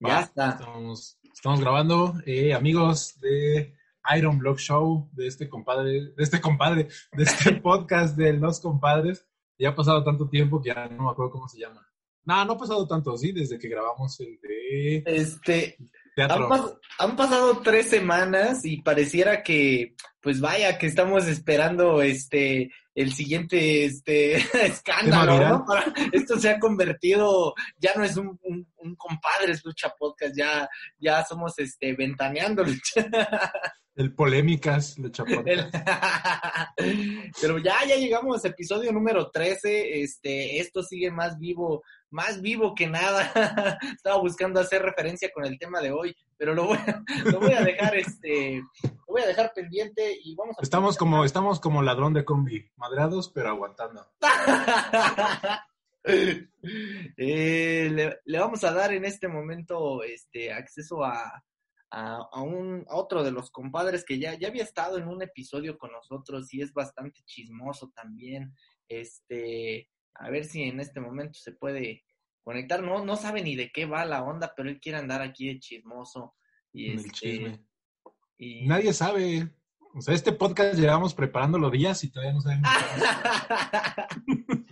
Ya está. Estamos, estamos grabando, eh, amigos de Iron Block Show, de este compadre, de este compadre, de este podcast de los compadres. Ya ha pasado tanto tiempo que ya no me acuerdo cómo se llama. No, no ha pasado tanto, sí, desde que grabamos el de Este, han, teatro. pas- han pasado tres semanas y pareciera que, pues vaya, que estamos esperando este el siguiente este escándalo. Para- esto se ha convertido, ya no es un, un, un compadres lucha podcast, ya, ya somos este ventaneando lucha. El Polémicas, chapó. El- Pero ya, ya llegamos, episodio número 13. Este, esto sigue más vivo, más vivo que nada. Estaba buscando hacer referencia con el tema de hoy, pero lo voy, a- lo voy a dejar, este, lo voy a dejar pendiente y vamos a. Estamos como, estamos como ladrón de combi, madreados pero aguantando. Eh, le, le vamos a dar en este momento este acceso a, a, a un a otro de los compadres que ya, ya había estado en un episodio con nosotros y es bastante chismoso también. Este, a ver si en este momento se puede conectar. No, no sabe ni de qué va la onda, pero él quiere andar aquí de chismoso. Y el este, chisme. y- Nadie sabe. O sea, este podcast llevamos preparándolo días y todavía no sabemos.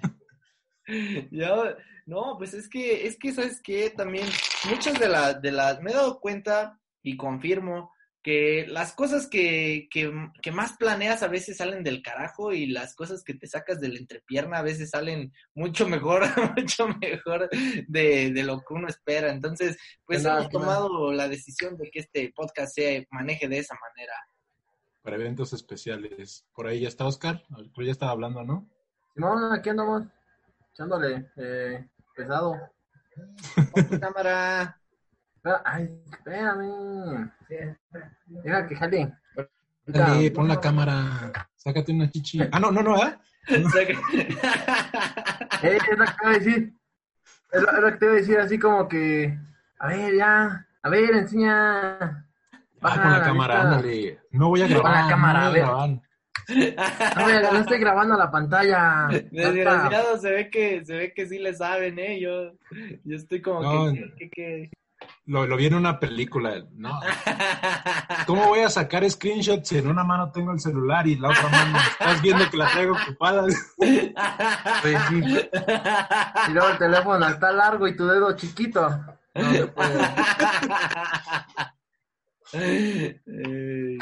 Yo, no, pues es que, es que, ¿sabes qué? También muchas de las, de las, me he dado cuenta y confirmo que las cosas que, que, que más planeas a veces salen del carajo y las cosas que te sacas de la entrepierna a veces salen mucho mejor, mucho mejor de, de lo que uno espera. Entonces, pues Claro, hemos tomado la decisión de que este podcast se maneje de esa manera. Para eventos especiales. Por ahí ya está Oscar. Que ya estaba hablando, ¿no? Simón, aquí andamos echándole eh, pesado. Tu cámara. Espera, ay, espérame. Deja que jale. Dale, pon la cámara. Sácate una chichi. Ah, no, no, no, ¿ah? Eh, es lo que te iba a decir. Es lo, es lo que te iba a decir, así como que. A ver, ya. A ver, enseña. Ah, Baja con la la cámara, vista. ándale. No voy a grabar. Con la cámara, no a voy a ver. A ver, no estoy grabando la pantalla. Desgraciado, se ve que se ve que sí le saben, ¿eh? Yo, yo estoy como No, que, que, que- Lo, lo vi en una película. No. ¿Cómo voy a sacar screenshots si en una mano tengo el celular y la otra mano estás viendo que la traigo ocupada? Sí. Y luego el teléfono está largo y tu dedo chiquito. No se puede. Eh,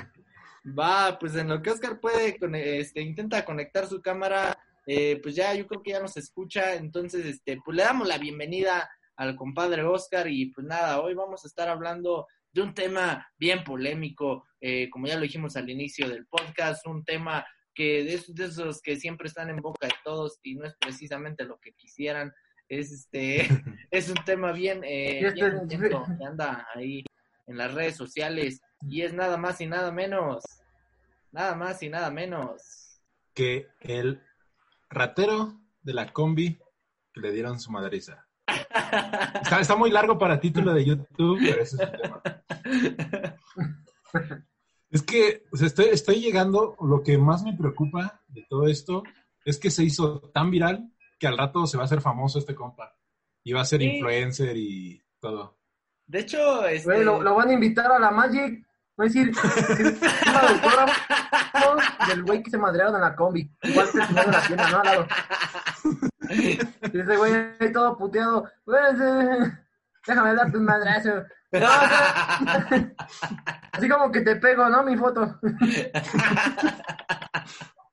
Va, pues en lo que Oscar puede, con- este, intenta conectar su cámara, eh, pues ya yo creo que ya nos escucha, entonces, este, pues le damos la bienvenida al compadre Oscar y pues nada, hoy vamos a estar hablando de un tema bien polémico, eh, como ya lo dijimos al inicio del podcast, un tema que de esos, de esos que siempre están en boca de todos y no es precisamente lo que quisieran, es este, es un tema bien, eh, este- bien intenso que anda ahí en las redes sociales y es nada más y nada menos, nada más y nada menos. Que el ratero de la combi que le dieron su madriza. Está, está muy largo para título de YouTube, pero ese es el tema. Es que o sea, estoy, estoy llegando, lo que más me preocupa de todo esto es que se hizo tan viral que al rato se va a hacer famoso este compa. Y va a ser Sí. influencer y todo. De hecho, este... Güey, lo, lo van a invitar a la Magic. Va a decir, de autógrafo del güey que se madrearon en la combi. Igual señor de la tienda, ¿no? Al lado. Y ese güey ahí todo puteado. Güey, ese- déjame darte un madrazo. Así como que te pego, ¿no? Mi foto.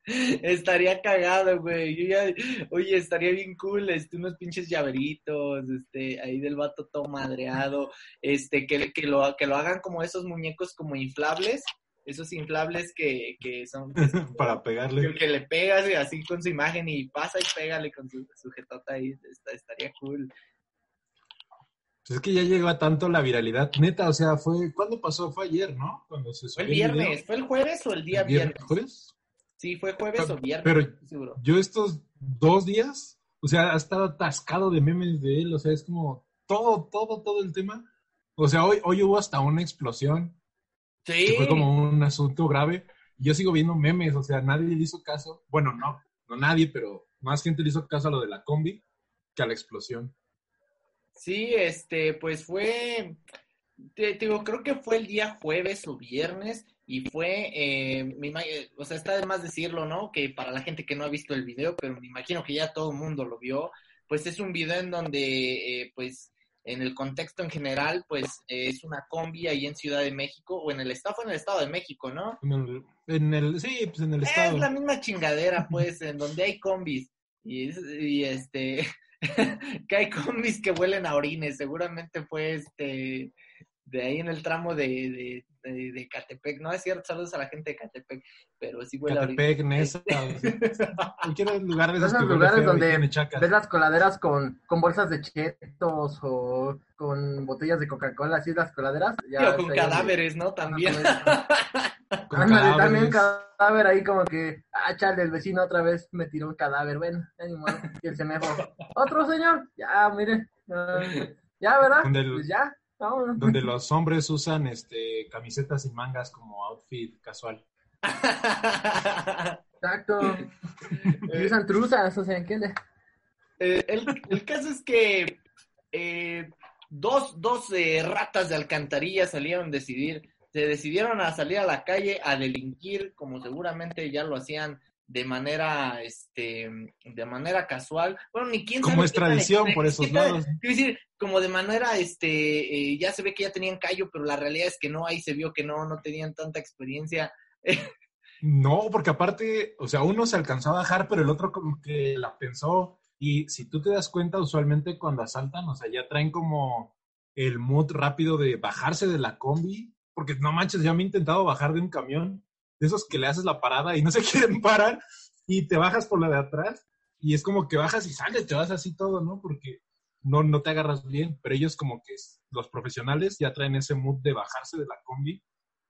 Estaría cagado, güey. Yo ya, oye, estaría bien cool, este, unos pinches llaveritos, este, ahí del vato todo madreado, este, que, que lo, que lo hagan como esos muñecos como inflables, esos inflables que, que son para pegarle. que le pegas y así con su imagen y pasa y pégale con su sujetota ahí, estaría cool. Pues es que ya llegó a tanto la viralidad, neta, o sea, fue, ¿cuándo pasó? Fue ayer, ¿no? Cuando se Fue el viernes, ¿fue el jueves o el día viernes? ¿Jueves? Sí, fue jueves o viernes. Pero yo estos dos días, o sea, ha estado atascado de memes de él, o sea, es como todo, todo, todo el tema. O sea, hoy, hoy hubo hasta una explosión. Sí. Que fue como un asunto grave. Yo sigo viendo memes, o sea, nadie le hizo caso. Bueno, no, no nadie, pero más gente le hizo caso a lo de la combi que a la explosión. Sí, este, pues fue, te, digo, creo que fue el día jueves o viernes y fue, eh, mi, o sea, está de más decirlo, ¿no? Que para la gente que no ha visto el video, pero me imagino que ya todo el mundo lo vio, pues es un video en donde, eh, pues, en el contexto en general, pues es una combi ahí en Ciudad de México, o en el estado, fue en el estado de México, ¿no? En el, sí, pues en el estado. Es la misma chingadera, pues, en donde hay combis. Y, y este, que hay combis que huelen a orines, seguramente fue este de ahí en el tramo de, de, de, Catepec, no es cierto, saludos a la gente de Catepec, pero sí huele Catepec, a. Nesa, cualquier lugar de esos, lugares donde ves las coladeras con, con bolsas de chetos o con botellas de Coca-Cola, así las coladeras. Ya con cadáveres, ¿no? También. Ándale, también cadáver ahí como que, ah, chale, el vecino otra vez me tiró un cadáver, bueno, animal, y el semejo, otro señor, ya, mire, ya, ¿verdad? pues ya, Donde los hombres usan este camisetas y mangas como outfit casual. Exacto. y usan truzas, o sea, ¿entiendes? Eh, el, el, caso es que eh, dos, dos eh, ratas de alcantarilla salieron a decidir se decidieron a salir a la calle a delinquir, como seguramente ya lo hacían de manera, este, de manera casual. Bueno, ni quién. Como es tradición por esos lados. Quiero decir, como de manera, este, eh, ya se ve que ya tenían callo, pero la realidad es que no, ahí se vio que no, no tenían tanta experiencia. no, porque aparte, o sea, uno se alcanzó a bajar, pero el otro como que la pensó. Y si tú te das cuenta, usualmente cuando asaltan, o sea, ya traen como el mood rápido de bajarse de la combi porque no manches, ya me he intentado bajar de un camión, de esos que le haces la parada y no se quieren parar, y te bajas por la de atrás, y es como que bajas y sales, te vas así todo, ¿no? Porque no, no te agarras bien, pero ellos como que los profesionales ya traen ese mood de bajarse de la combi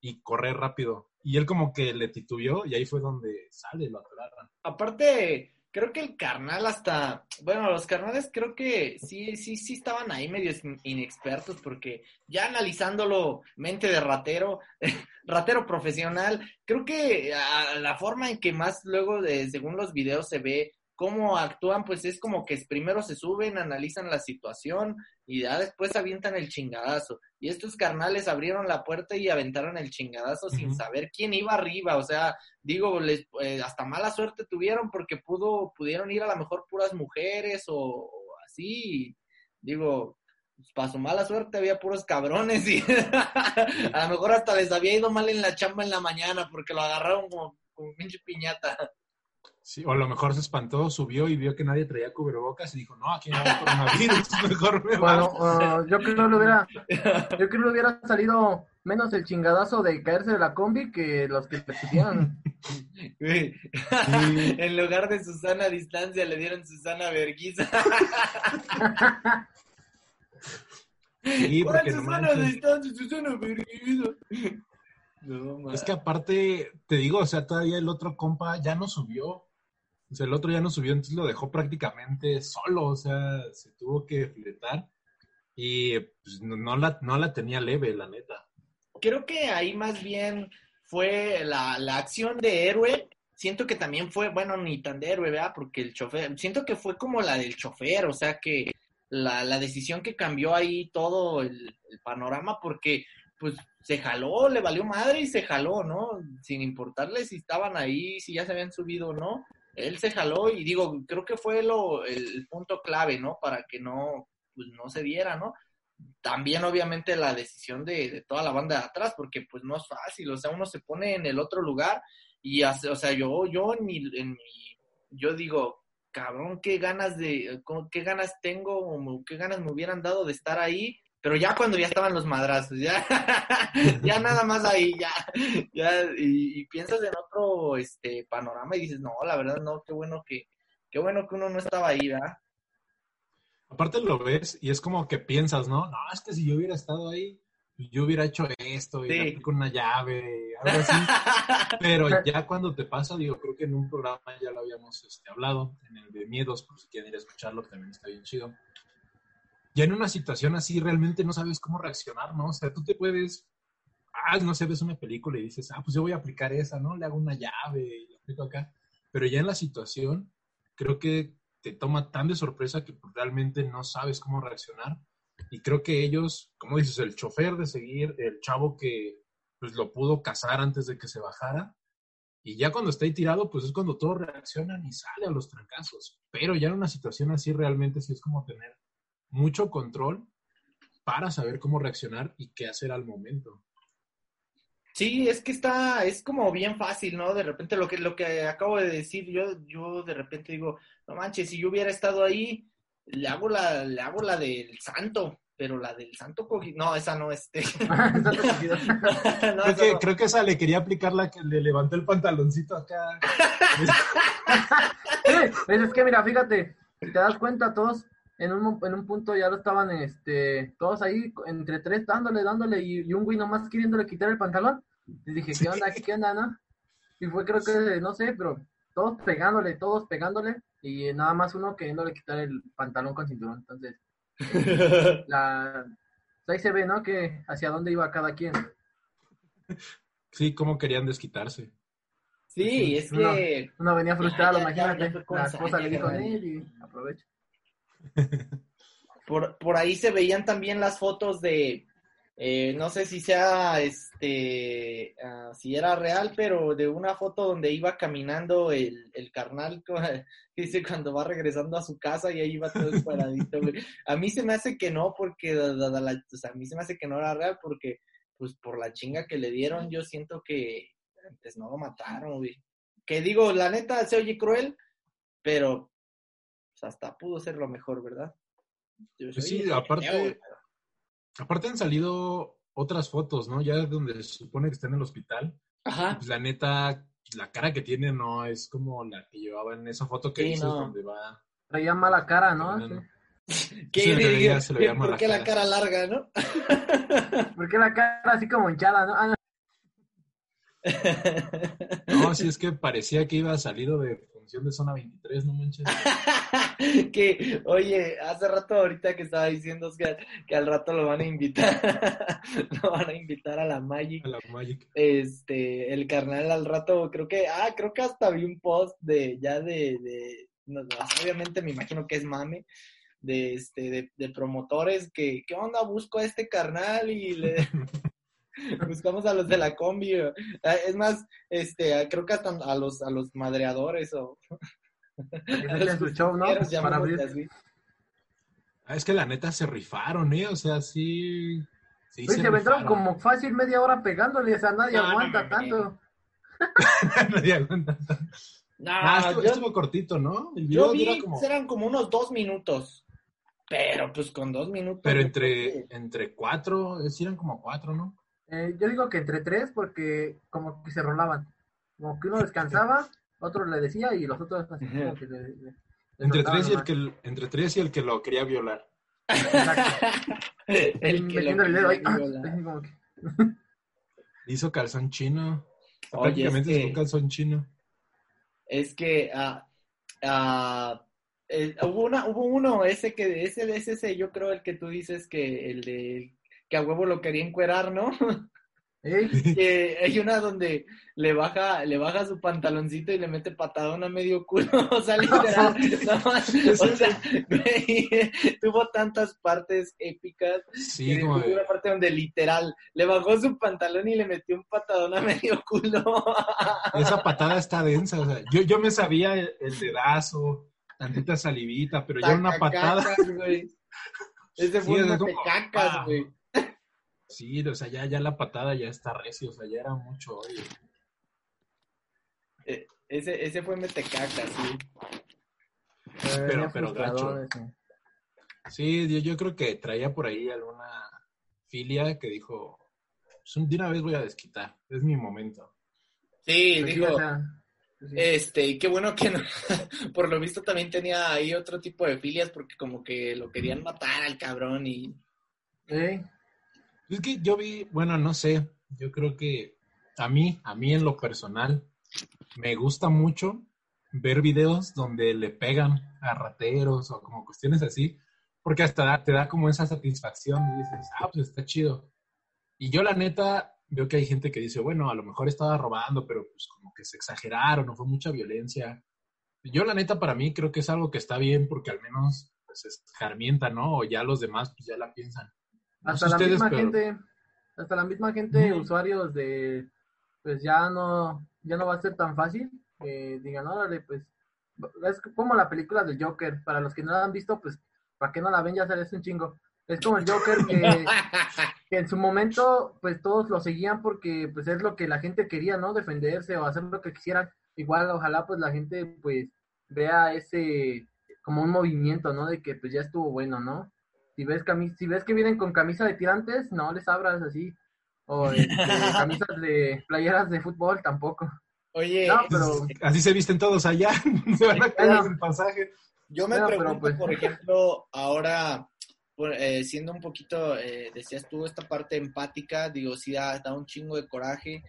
y correr rápido. Y él como que le titubeó y ahí fue donde sale, lo agarran. Aparte, creo que el carnal hasta, bueno, los carnales creo que sí, sí, sí estaban ahí medio inexpertos porque ya analizándolo mente de ratero, ratero profesional, creo que la forma en que más luego de, según los videos se ve cómo actúan, pues es como que primero se suben, analizan la situación y ya después avientan el chingadazo. Y estos carnales abrieron la puerta y aventaron el chingadazo sin saber quién iba arriba. O sea, digo, les, eh, hasta mala suerte tuvieron porque pudo, pudieron ir a lo mejor puras mujeres o, así. Digo, pues, para su mala suerte había puros cabrones y a lo mejor hasta les había ido mal en la chamba en la mañana porque lo agarraron como, como pinche piñata. Sí, o a lo mejor se espantó, subió y vio que nadie traía cubrebocas y dijo, no, aquí no hay coronavirus, mejor me Bueno, uh, yo creo que no hubiera, yo creo que hubiera salido menos el chingadazo de caerse de la combi que los que te pusieron. en lugar de Susana a distancia le dieron Susana Verguiza. sí, porque Susana a distancia, Susana Verguiza. es que aparte, te digo, o sea, todavía el otro compa ya no subió. O el otro ya no subió, entonces lo dejó prácticamente solo, o sea, se tuvo que fletar y pues, no, la, no la tenía leve, la neta. Creo que ahí más bien fue la, la acción de héroe. Siento que también fue, bueno, ni tan de héroe, ¿verdad? Porque el chofer, siento que fue como la del chofer, o sea, que la, la decisión que cambió ahí todo el, el panorama, porque pues se jaló, le valió madre y se jaló, ¿no? Sin importarle si estaban ahí, si ya se habían subido o no él se jaló y digo, creo que fue lo, el, punto clave, ¿no? Para que no, pues no se diera, ¿no? También obviamente la decisión de, toda la banda de atrás, porque pues no es fácil, o sea, uno se pone en el otro lugar y hace, o sea, yo, yo en mi, en mi, yo digo, cabrón, qué ganas de, qué ganas tengo, qué ganas me hubieran dado de estar ahí pero ya cuando ya estaban los madrazos, ya, ya nada más ahí, ya, ya, y, y, piensas en otro este panorama y dices, no, la verdad no, qué bueno que, qué bueno que uno no estaba ahí, ¿verdad? Aparte lo ves y es como que piensas, ¿no? No, es que si yo hubiera estado ahí, yo hubiera hecho esto, y con una llave, algo así. Pero ya cuando te pasa, digo, creo que en un programa ya lo habíamos este, hablado, en el de miedos, por si quieren ir a escucharlo, también está bien chido. Ya en una situación así realmente no sabes cómo reaccionar, ¿no? O sea, tú te puedes, ah, no sé, ves una película y dices, ah, pues yo voy a aplicar esa, ¿no? Le hago una llave y lo aplico acá. Pero ya en la situación, creo que te toma tan de sorpresa que realmente no sabes cómo reaccionar. Y creo que ellos, como dices, el chofer de seguir, el chavo que pues lo pudo cazar antes de que se bajara, y ya cuando está ahí tirado, pues es cuando todos reaccionan y sale a los trancazos. Pero ya en una situación así realmente sí es como tener mucho control para saber cómo reaccionar y qué hacer al momento. Sí, es que está, es como bien fácil, ¿no? De repente lo que, lo que acabo de decir, yo, yo de repente digo, no manches, si yo hubiera estado ahí, le hago la, le hago la del santo, pero la del santo cogido, no, esa no, este. no, creo, que, no. creo que esa le quería aplicar la que le levantó el pantaloncito acá. es que mira, fíjate, si te das cuenta, todos en un, en un punto ya lo estaban, este, todos ahí entre tres dándole, dándole, y, y un güey nomás queriéndole quitar el pantalón. Y dije, ¿qué onda? ¿Qué onda, no? Y fue creo que, no sé, pero todos pegándole, todos pegándole, y nada más uno queriéndole quitar el pantalón con cinturón. Entonces, la, ahí se ve, ¿no? Que hacia dónde iba cada quien. Sí, cómo querían desquitarse. Sí, es que... Uno, venía frustrado, ya, ya, imagínate, ya la esposa le dijo a él y aprovecha. Por, por ahí se veían también las fotos de, eh, no sé si sea, este, uh, si era real, pero de una foto donde iba caminando el, el carnal, dice cuando va regresando a su casa y ahí iba todo disparadito, A mí se me hace que no, porque, a mí se me hace que no era real, porque, pues, por la chinga que le dieron, yo siento que, pues, no lo mataron, güey. Que digo, la neta, se oye cruel, pero hasta pudo ser lo mejor, ¿verdad? Pues sí, aparte, creo, aparte han salido otras fotos, ¿no? Ya donde se supone que está en el hospital. Ajá. Pues la neta, la cara que tiene no es como la que llevaba en esa foto que Sí, dices no. donde va. Traía mala cara, ¿no? ¿Qué? Realidad se le veía ¿Por mala qué la cara. cara larga, no? Porque la cara así como hinchada, ¿no? Ah, no. No, sí es que parecía que iba salido de función de zona 23, no manches. que, oye, hace rato ahorita que estaba diciendo que, que al rato lo van a invitar, lo van a invitar a la Magic. A la Magic. Este, el carnal al rato, creo que, ah, creo que hasta vi un post de, ya de, de no, obviamente me imagino que es mame, de este, de, de promotores que, ¿qué onda? Busco a este carnal y le... Buscamos a los de la combi. o- ah, Es más, este, creo que hasta a los, a los madreadores o Que se echen su show, ¿no? justiceros, Para llamémosle abrir. así. Ah, es que la neta se rifaron, ¿eh? O sea, sí. sí se aventaron rifaron. como fácil media hora pegándole, o sea, nadie No, aguanta tanto. Nadie aguanta. No, Ah, estuvo, yo, estuvo cortito, ¿no? El yo vi, como. eran como unos dos minutos. Pero pues con dos minutos. Pero entre, entre cuatro, eran como cuatro, ¿no? Eh, yo digo que entre tres porque como que se rolaban. Como que uno descansaba, otro le decía y los otros así como que le, le- le Entre tres, y el que, entre tres y el que lo quería violar. el que lo Metiendo el dedo ahí. violar. Hizo calzón chino. Oye, Prácticamente es un calzón chino. Es que ah, ah, eh, hubo una, hubo uno, ese que, ese, ese, ese, yo creo el que tú dices que el de que a huevo lo quería encuerar, ¿no? Que hay una donde le baja, le baja su pantaloncito y le mete patadón a medio culo, o sea, literal, no más, o sea, tuvo tantas partes épicas, Sí, hubo de- una parte donde literal le bajó su pantalón y le metió un patadón a medio culo. esa patada está densa. O sea, yo, yo me sabía el, el dedazo, tantita salivita, pero ya una patada. Tacacacas, güey. Ese Sí, fue es un como, matecacas, ah. güey. Sí, o sea, ya, ya la patada ya está recio, o sea, ya era mucho oye. Eh, Ese, ese fue metecacas, sí. pero frustradón gacho. ese. Sí, yo, yo creo que traía por ahí alguna filia que dijo, "Pues, de una vez voy a desquitar, es mi momento. Sí, Pues sí, digo, o sea, pues sí. este, y qué bueno que no, por lo visto también tenía ahí otro tipo de filias porque como que lo querían matar al cabrón y... Ey, Es que yo vi, bueno, no sé, yo creo que a mí, a mí en lo personal, me gusta mucho ver videos donde le pegan a rateros o como cuestiones así, porque hasta te da como esa satisfacción y dices, ah, pues está chido. Y yo la neta veo que hay gente que dice, bueno, a lo mejor estaba robando, pero pues como que se exageraron, no fue mucha violencia. Yo la neta para mí creo que es algo que está bien porque al menos pues escarmienta, ¿no? O ya los demás pues ya la piensan. Hasta sé la misma pero- gente, hasta la misma gente, usuarios de, pues ya no, ya no va a ser tan fácil que digan, órale, pues, es como la película del Joker, para los que no la han visto, pues, para que no la ven ya sabes un chingo. Es como el Joker que, que en su momento, pues todos lo seguían porque, pues es lo que la gente quería, ¿no? Defenderse o hacer lo que quisieran. Igual, ojalá, pues la gente, pues, vea ese, como un movimiento, ¿no? De que, pues ya estuvo bueno, ¿no? Si ves, cami- si ves que vienen con camisa de tirantes, no les abras así. O este, camisas de playeras de fútbol, tampoco. Oye, No, pero Así se visten todos allá, se van a quedar sin pasaje. Yo me pero pregunto, pues- por ejemplo, ahora, por- eh, siendo un poquito, eh, decías tú, esta parte empática, digo, sí da, da un chingo de coraje,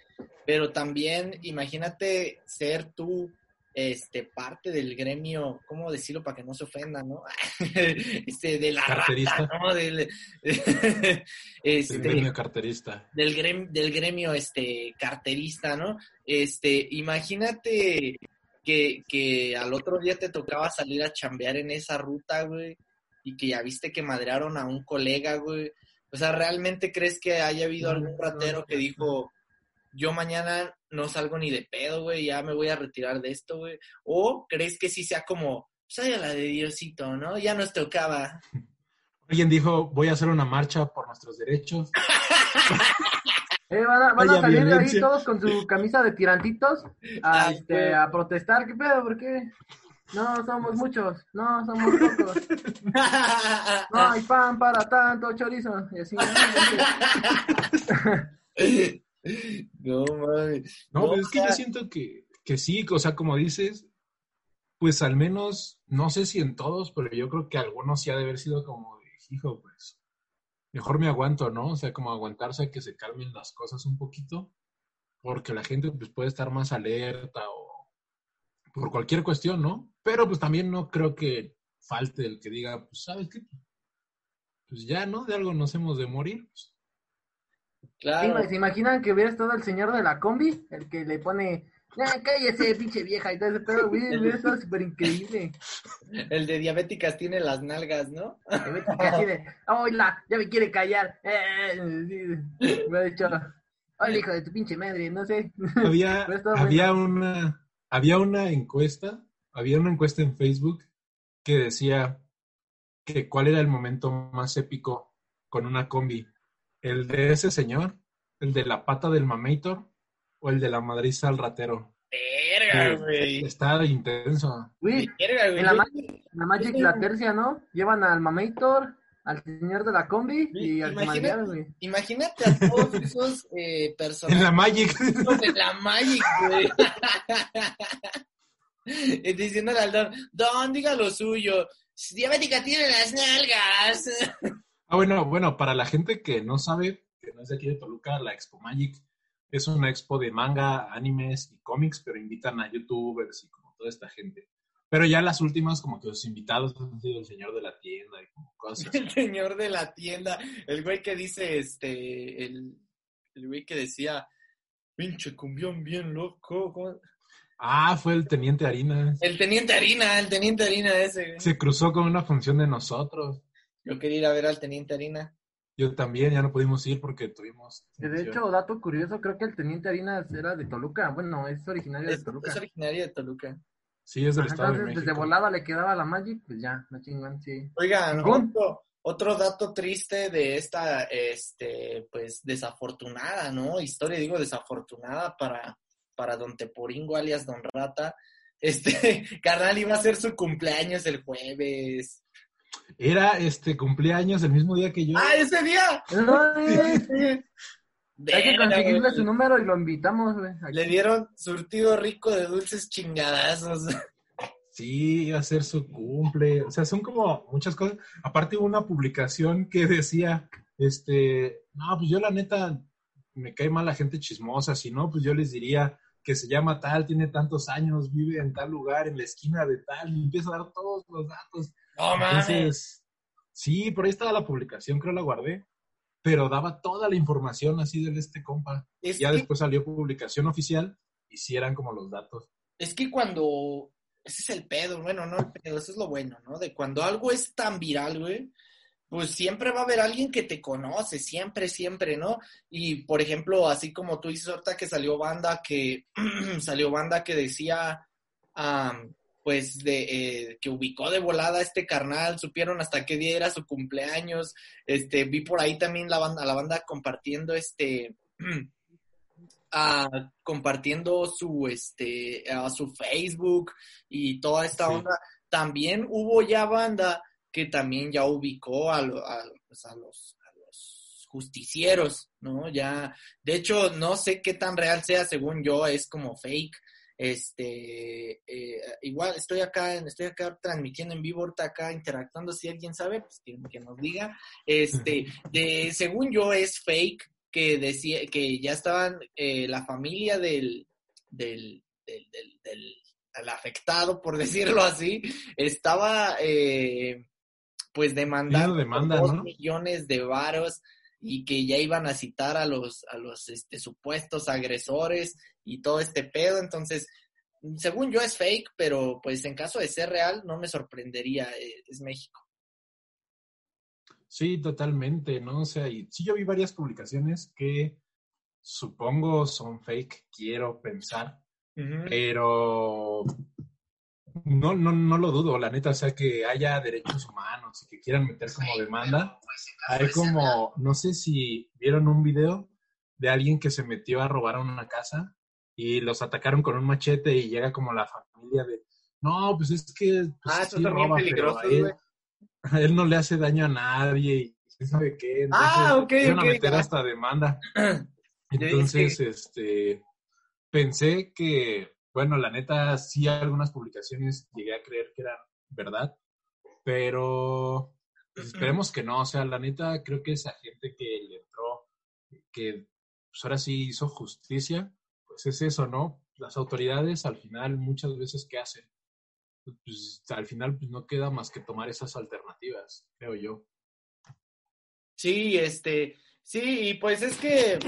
pero también imagínate ser tú este, parte del gremio, ¿cómo decirlo para que no se ofenda, no? este, de la Carterista. rata, ¿no? Del, El este, gremio carterista. del gremio, del gremio este carterista, ¿no? Este, imagínate que, que al otro día te tocaba salir a chambear en esa ruta, güey, y que ya viste que madrearon a un colega, güey. O sea, ¿realmente crees que haya habido algún ratero que dijo, yo mañana no salgo ni de pedo, güey, ya me voy a retirar de esto, güey? ¿O crees que sí sea como, pues ay, a la de Diosito, ¿no? Ya nos tocaba. Alguien dijo, voy a hacer una marcha por nuestros derechos. eh, van a, van a salir de ahí todos con su camisa de tirantitos a, Ay, este, a protestar. ¿Qué pedo? ¿Por qué? No, somos muchos. No, somos pocos. No hay pan para tanto chorizo. Y así, ¿no? No mames. No, No, pero es que yo siento que, que sí, o sea, como dices, pues al menos, no sé si en todos, pero yo creo que algunos sí ha de haber sido como, de, hijo, pues, mejor me aguanto, ¿no? O sea, como aguantarse a que se calmen las cosas un poquito, porque la gente pues puede estar más alerta o por cualquier cuestión, ¿no? Pero pues también no creo que falte el que diga, pues, ¿sabes qué? Pues ya, ¿no? De algo nos hemos de morir. pues, Claro. ¿Se imaginan que hubiera estado el señor de la combi? El que le pone, "Ah, cállese, pinche vieja, y todo ese pedo, güey, hubiera estado súper increíble. El de diabéticas tiene las nalgas, ¿no? Así de, hola, ya me quiere callar. Eh, sí, me ha dicho, hola, hijo de tu pinche madre, no sé. había, había una había una encuesta, había una encuesta en Facebook que decía que cuál era el momento más épico con una combi, el de ese señor, el de la pata del mamator o el de la madriza al ratero. Verga, güey. Está intenso. Güey, Verga, güey. en la, Yo- ma- la Magic, la tercia, ¿no? Llevan al Mamator, al señor de la combi y al Imagínate. Güey. Imagínate a todos esos eh, En personajes la Magic. de la Magic, güey. Diciéndole al Don, Don, diga lo suyo. Diabética tiene las nalgas. Ah, bueno, bueno, para la gente que no sabe, que no es de aquí de Toluca, la Expo Magic es una expo de manga, animes y cómics, pero invitan a youtubers y como toda esta gente. Pero ya las últimas, como que los invitados han sido el señor de la tienda y como cosas. El señor de la tienda. El güey que dice, este, el, el güey que decía, pinche cumbión bien loco. ¿cómo? Ah, fue el teniente Harina. El teniente harina, el teniente harina ese. güey. Se cruzó con una función de nosotros. Yo quería ir a ver al teniente harina. Yo también, ya no pudimos ir porque tuvimos. De hecho, dato curioso, creo que el teniente Harinas era de Toluca. Bueno, es originario de Toluca. es originaria de Toluca. Sí, es del Ajá, Estado de Entonces, desde México. volada le quedaba la Magic, pues ya, no chingón, sí. Oigan, otro, otro dato triste de esta, este, pues, desafortunada, ¿no? Historia, digo, desafortunada para, para Don Teporingo, alias Don Rata. Este, carnal, iba a ser su cumpleaños el jueves. Era este cumpleaños el mismo día que yo. ¡Ah, ese día! Hay que conseguirle su número y lo invitamos, güey. Le dieron surtido rico de dulces chingadazos. Sí, iba a ser su cumple. O sea, son como muchas cosas. Aparte hubo una publicación que decía, este, no, pues yo la neta me cae mal la gente chismosa, si no, pues yo les diría que se llama tal, tiene tantos años, vive en tal lugar, en la esquina de tal, y empiezo a dar todos los datos. No mames. Sí, por ahí estaba la publicación, creo la guardé, pero daba toda la información así de este compa. ya después salió publicación oficial y sí eran como los datos. Es que cuando ese es el pedo, bueno, no el pedo, eso es lo bueno, ¿no? De cuando algo es tan viral, güey, pues siempre va a haber alguien que te conoce, siempre, siempre, ¿no? Y por ejemplo, así como tú dices ahorita que salió banda que salió banda que decía, pues de eh, que ubicó de volada a este carnal, supieron hasta qué día era su cumpleaños, este, vi por ahí también la banda, la banda compartiendo este compartiendo su, este, a su Facebook y toda esta onda. También hubo ya banda que también ya ubicó a, pues, a, los, a los justicieros, ¿no? Ya, de hecho, no sé qué tan real sea, según yo, es como fake. Este, eh, igual estoy acá, estoy acá transmitiendo en vivo, ahorita acá interactuando, si alguien sabe, pues que, que nos diga. Este, de, según yo es fake, que decía que ya estaban eh, la familia del, del, del, afectado, por decirlo así, estaba eh, pues demandando demanda, dos millones de varos y que ya iban a citar a los, a los este, supuestos agresores y todo este pedo. Entonces, según yo es fake, pero pues en caso de ser real, no me sorprendería, eh, es México. Sí, totalmente, ¿no? O sea, y sí yo vi varias publicaciones que supongo son fake, quiero pensar, pero no, no, no lo dudo, la neta, o sea, que haya derechos humanos y que quieran meter como demanda. Hay como, no sé si vieron un video de alguien que se metió a robar a una casa y los atacaron con un machete y llega como la familia de, no, pues es que... Pues, ah, eso también peligroso, güey a él no le hace daño a nadie y quién sabe qué. ah, ok, Van a meter hasta demanda. Entonces, este, pensé que, bueno, la neta, sí algunas publicaciones llegué a creer que eran verdad, pero pues, esperemos que no. O sea, la neta, creo que esa gente que le entró, que pues ahora sí hizo justicia, pues es eso, ¿no? Las autoridades al final muchas veces, ¿qué hacen? pues al final pues, no queda más que tomar esas alternativas, creo yo. Sí, este, sí, y pues es que,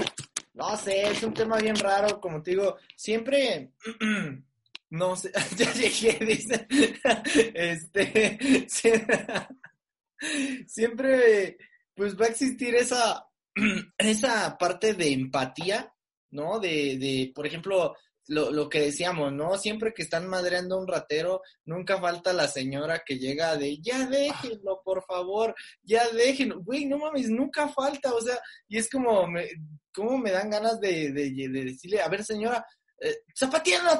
no sé, es un tema bien raro, como te digo, siempre, no sé, ya llegué, dice, este, siempre, pues va a existir esa, esa parte de empatía, ¿no? De, de, por ejemplo, lo, lo que decíamos, ¿no? Siempre que están madreando un ratero, nunca falta la señora que llega de, ya déjenlo, por favor, ya déjenlo. Güey, no mames, nunca falta, o sea, y es como, me, como me dan ganas de, de, de decirle, a ver, señora, eh,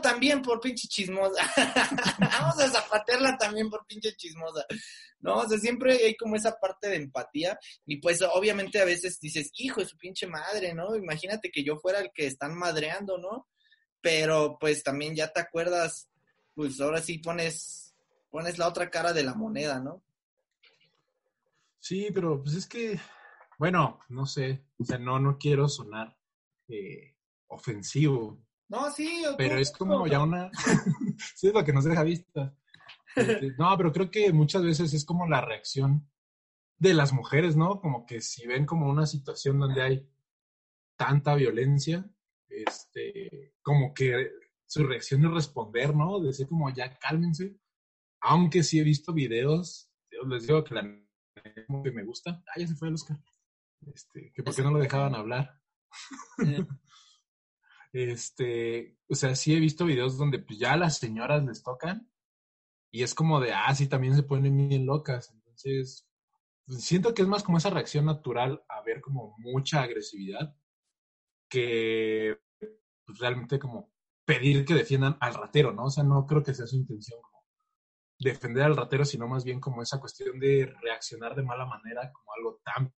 también por pinche chismosa. Vamos a zapatearla también por pinche chismosa. ¿No? O sea, siempre hay como esa parte de empatía. Y pues obviamente a veces dices, hijo de su pinche madre, ¿no? Imagínate que yo fuera el que están madreando, ¿no? Pero pues también ya te acuerdas, pues ahora sí pones, pones la otra cara de la moneda, ¿no? Sí, pero pues es que, bueno, no sé, o sea, no, no quiero sonar eh, ofensivo. No, sí. Pero es como ya una, sí, es lo que nos deja vista. Este, no, pero creo que muchas veces es como la reacción de las mujeres, ¿no? Como que si ven como una situación donde hay tanta violencia, este, como que su reacción es responder, ¿no? Decir como ya cálmense. Aunque sí he visto videos, les digo que la que me gusta. Ah, ya se fue el Oscar. Este, que por qué no lo dejaban hablar. este, o sea, sí he visto videos donde pues ya las señoras les tocan y es como de, ah, sí, también se ponen bien locas. Entonces, siento que es más como esa reacción natural a ver como mucha agresividad que pues, realmente como pedir que defiendan al ratero, ¿no? O sea, no creo que sea su intención como defender al ratero, sino más bien como esa cuestión de reaccionar de mala manera como algo tan...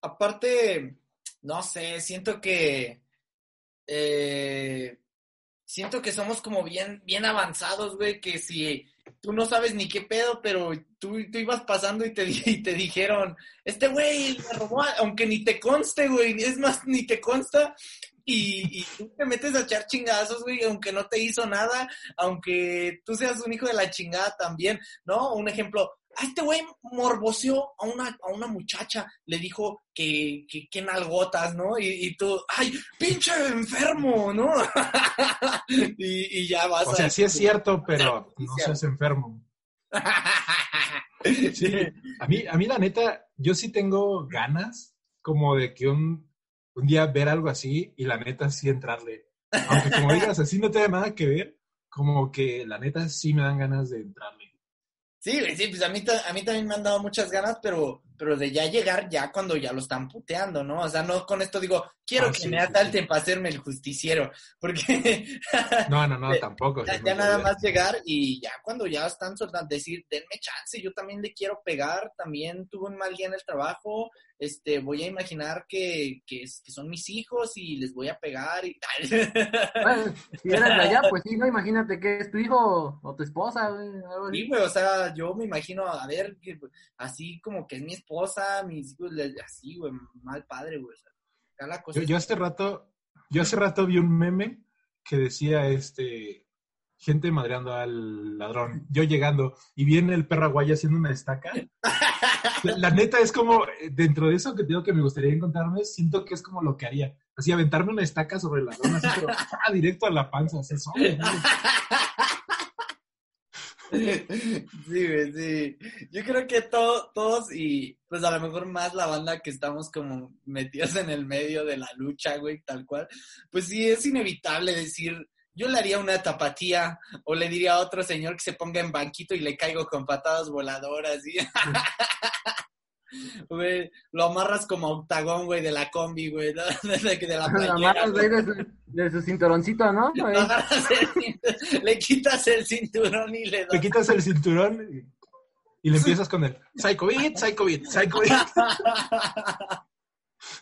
Aparte, no sé, siento que... eh, siento que somos como bien, bien avanzados, güey, que si tú no sabes ni qué pedo, pero tú, tú ibas pasando y te, y te dijeron, este güey me robó, a-", aunque ni te conste, güey, es más, ni te consta, y, y tú te metes a echar chingazos, güey, aunque no te hizo nada, aunque tú seas un hijo de la chingada también, ¿no? Un ejemplo, a este güey morboseó a una, a una muchacha, le dijo que, que, que nalgotas, ¿no? Y, y tú, ¡ay, pinche enfermo, ¿no? y, y ya vas O sea, a... sí es cierto, pero no seas enfermo. Sí, a mí, a mí la neta, yo sí tengo ganas como de que un, un día ver algo así y la neta sí entrarle. Aunque como digas, así no tenga nada que ver, como que la neta sí me dan ganas de entrarle. Sí, sí, pues a mí, a mí también me han dado muchas ganas, pero, pero de ya llegar ya cuando ya lo están puteando, ¿no? O sea, no con esto digo, quiero Ah, que sí, me sí, asalten para hacerme el justiciero, porque No, no, no, tampoco. ya, sí, nada más llegar y ya cuando ya están soltando, decir, denme chance, yo también le quiero pegar, también tuve un mal día en el trabajo, este, voy a imaginar que, que, es- que son mis hijos y les voy a pegar y Bueno, si eres de allá, pues sí, no, imagínate que es tu hijo o tu esposa, güey. Sí, güey, o sea, yo me imagino, a ver, que, así como que es mi esposa, mis hijos, así, güey, mal padre, güey. O sea, la cosa Yo, yo hace rato, yo hace rato vi un meme que decía este gente madreando al ladrón. Yo llegando y viene el perro aguaya haciendo una estaca. La, la neta es como, dentro de eso que digo que me gustaría encontrarme, siento que es como lo que haría. Así aventarme una estaca sobre el ladrón, así, pero ¡ah! directo a la panza. Así, sobre, ¿no? Sí, sí. Yo creo que to- todos y pues a lo mejor más la banda que estamos como metidos en el medio de la lucha, güey, tal cual, pues sí es inevitable decir, yo le haría una tapatía o le diría a otro señor que se ponga en banquito y le caigo con patadas voladoras, ¿sí? Güey, lo amarras como octagón, güey, de la combi, güey, ¿no? de, de- de la La playera, amarras güey. de su, de su cinturoncito, ¿no? Lo el le quitas el cinturón y le das quitas el cinturón y, y le empiezas con el Psycho Beat, Psycho Beat, Psycho Beat.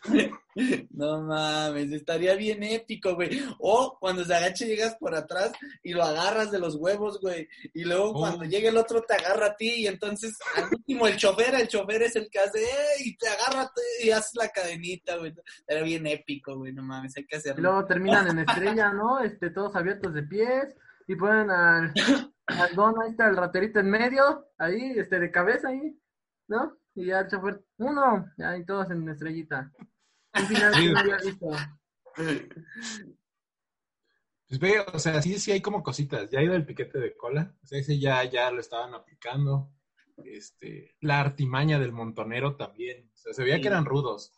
No mames, estaría bien épico, güey. O cuando se agache llegas por atrás y lo agarras de los huevos, güey. Y luego Oh. cuando llegue el otro te agarra a ti y entonces al último el chofer, el chofer es el que hace ¡eh! y te agarra a ti y haces la cadenita, güey. Estaría bien épico, güey, no mames, hay que Y hacerlo. luego terminan en estrella, ¿no? Este, todos abiertos de pies. Y ponen al, al don, ahí está el raterito en medio, ahí, este, de cabeza ahí, ¿no? Y ya el chofer, uno, ya, y todos en estrellita. Un final que no había visto. Pues ve, o sea, sí, sí hay como cositas. Ya ha ido el piquete de cola. O sea, ese ya, ya lo estaban aplicando. Este, la artimaña del montonero también. O sea, se veía Sí. que eran rudos.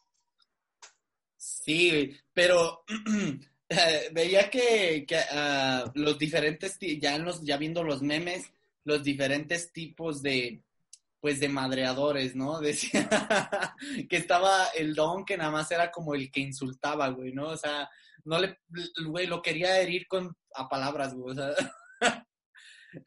Sí, pero eh, veía que, que, ah, los diferentes, ya, en los, ya viendo los memes, los diferentes tipos de, pues, de madreadores, ¿no? Decía que estaba el don que nada más era como el que insultaba, güey, ¿no? O sea, no le, güey, lo quería herir con, a palabras, güey, o sea.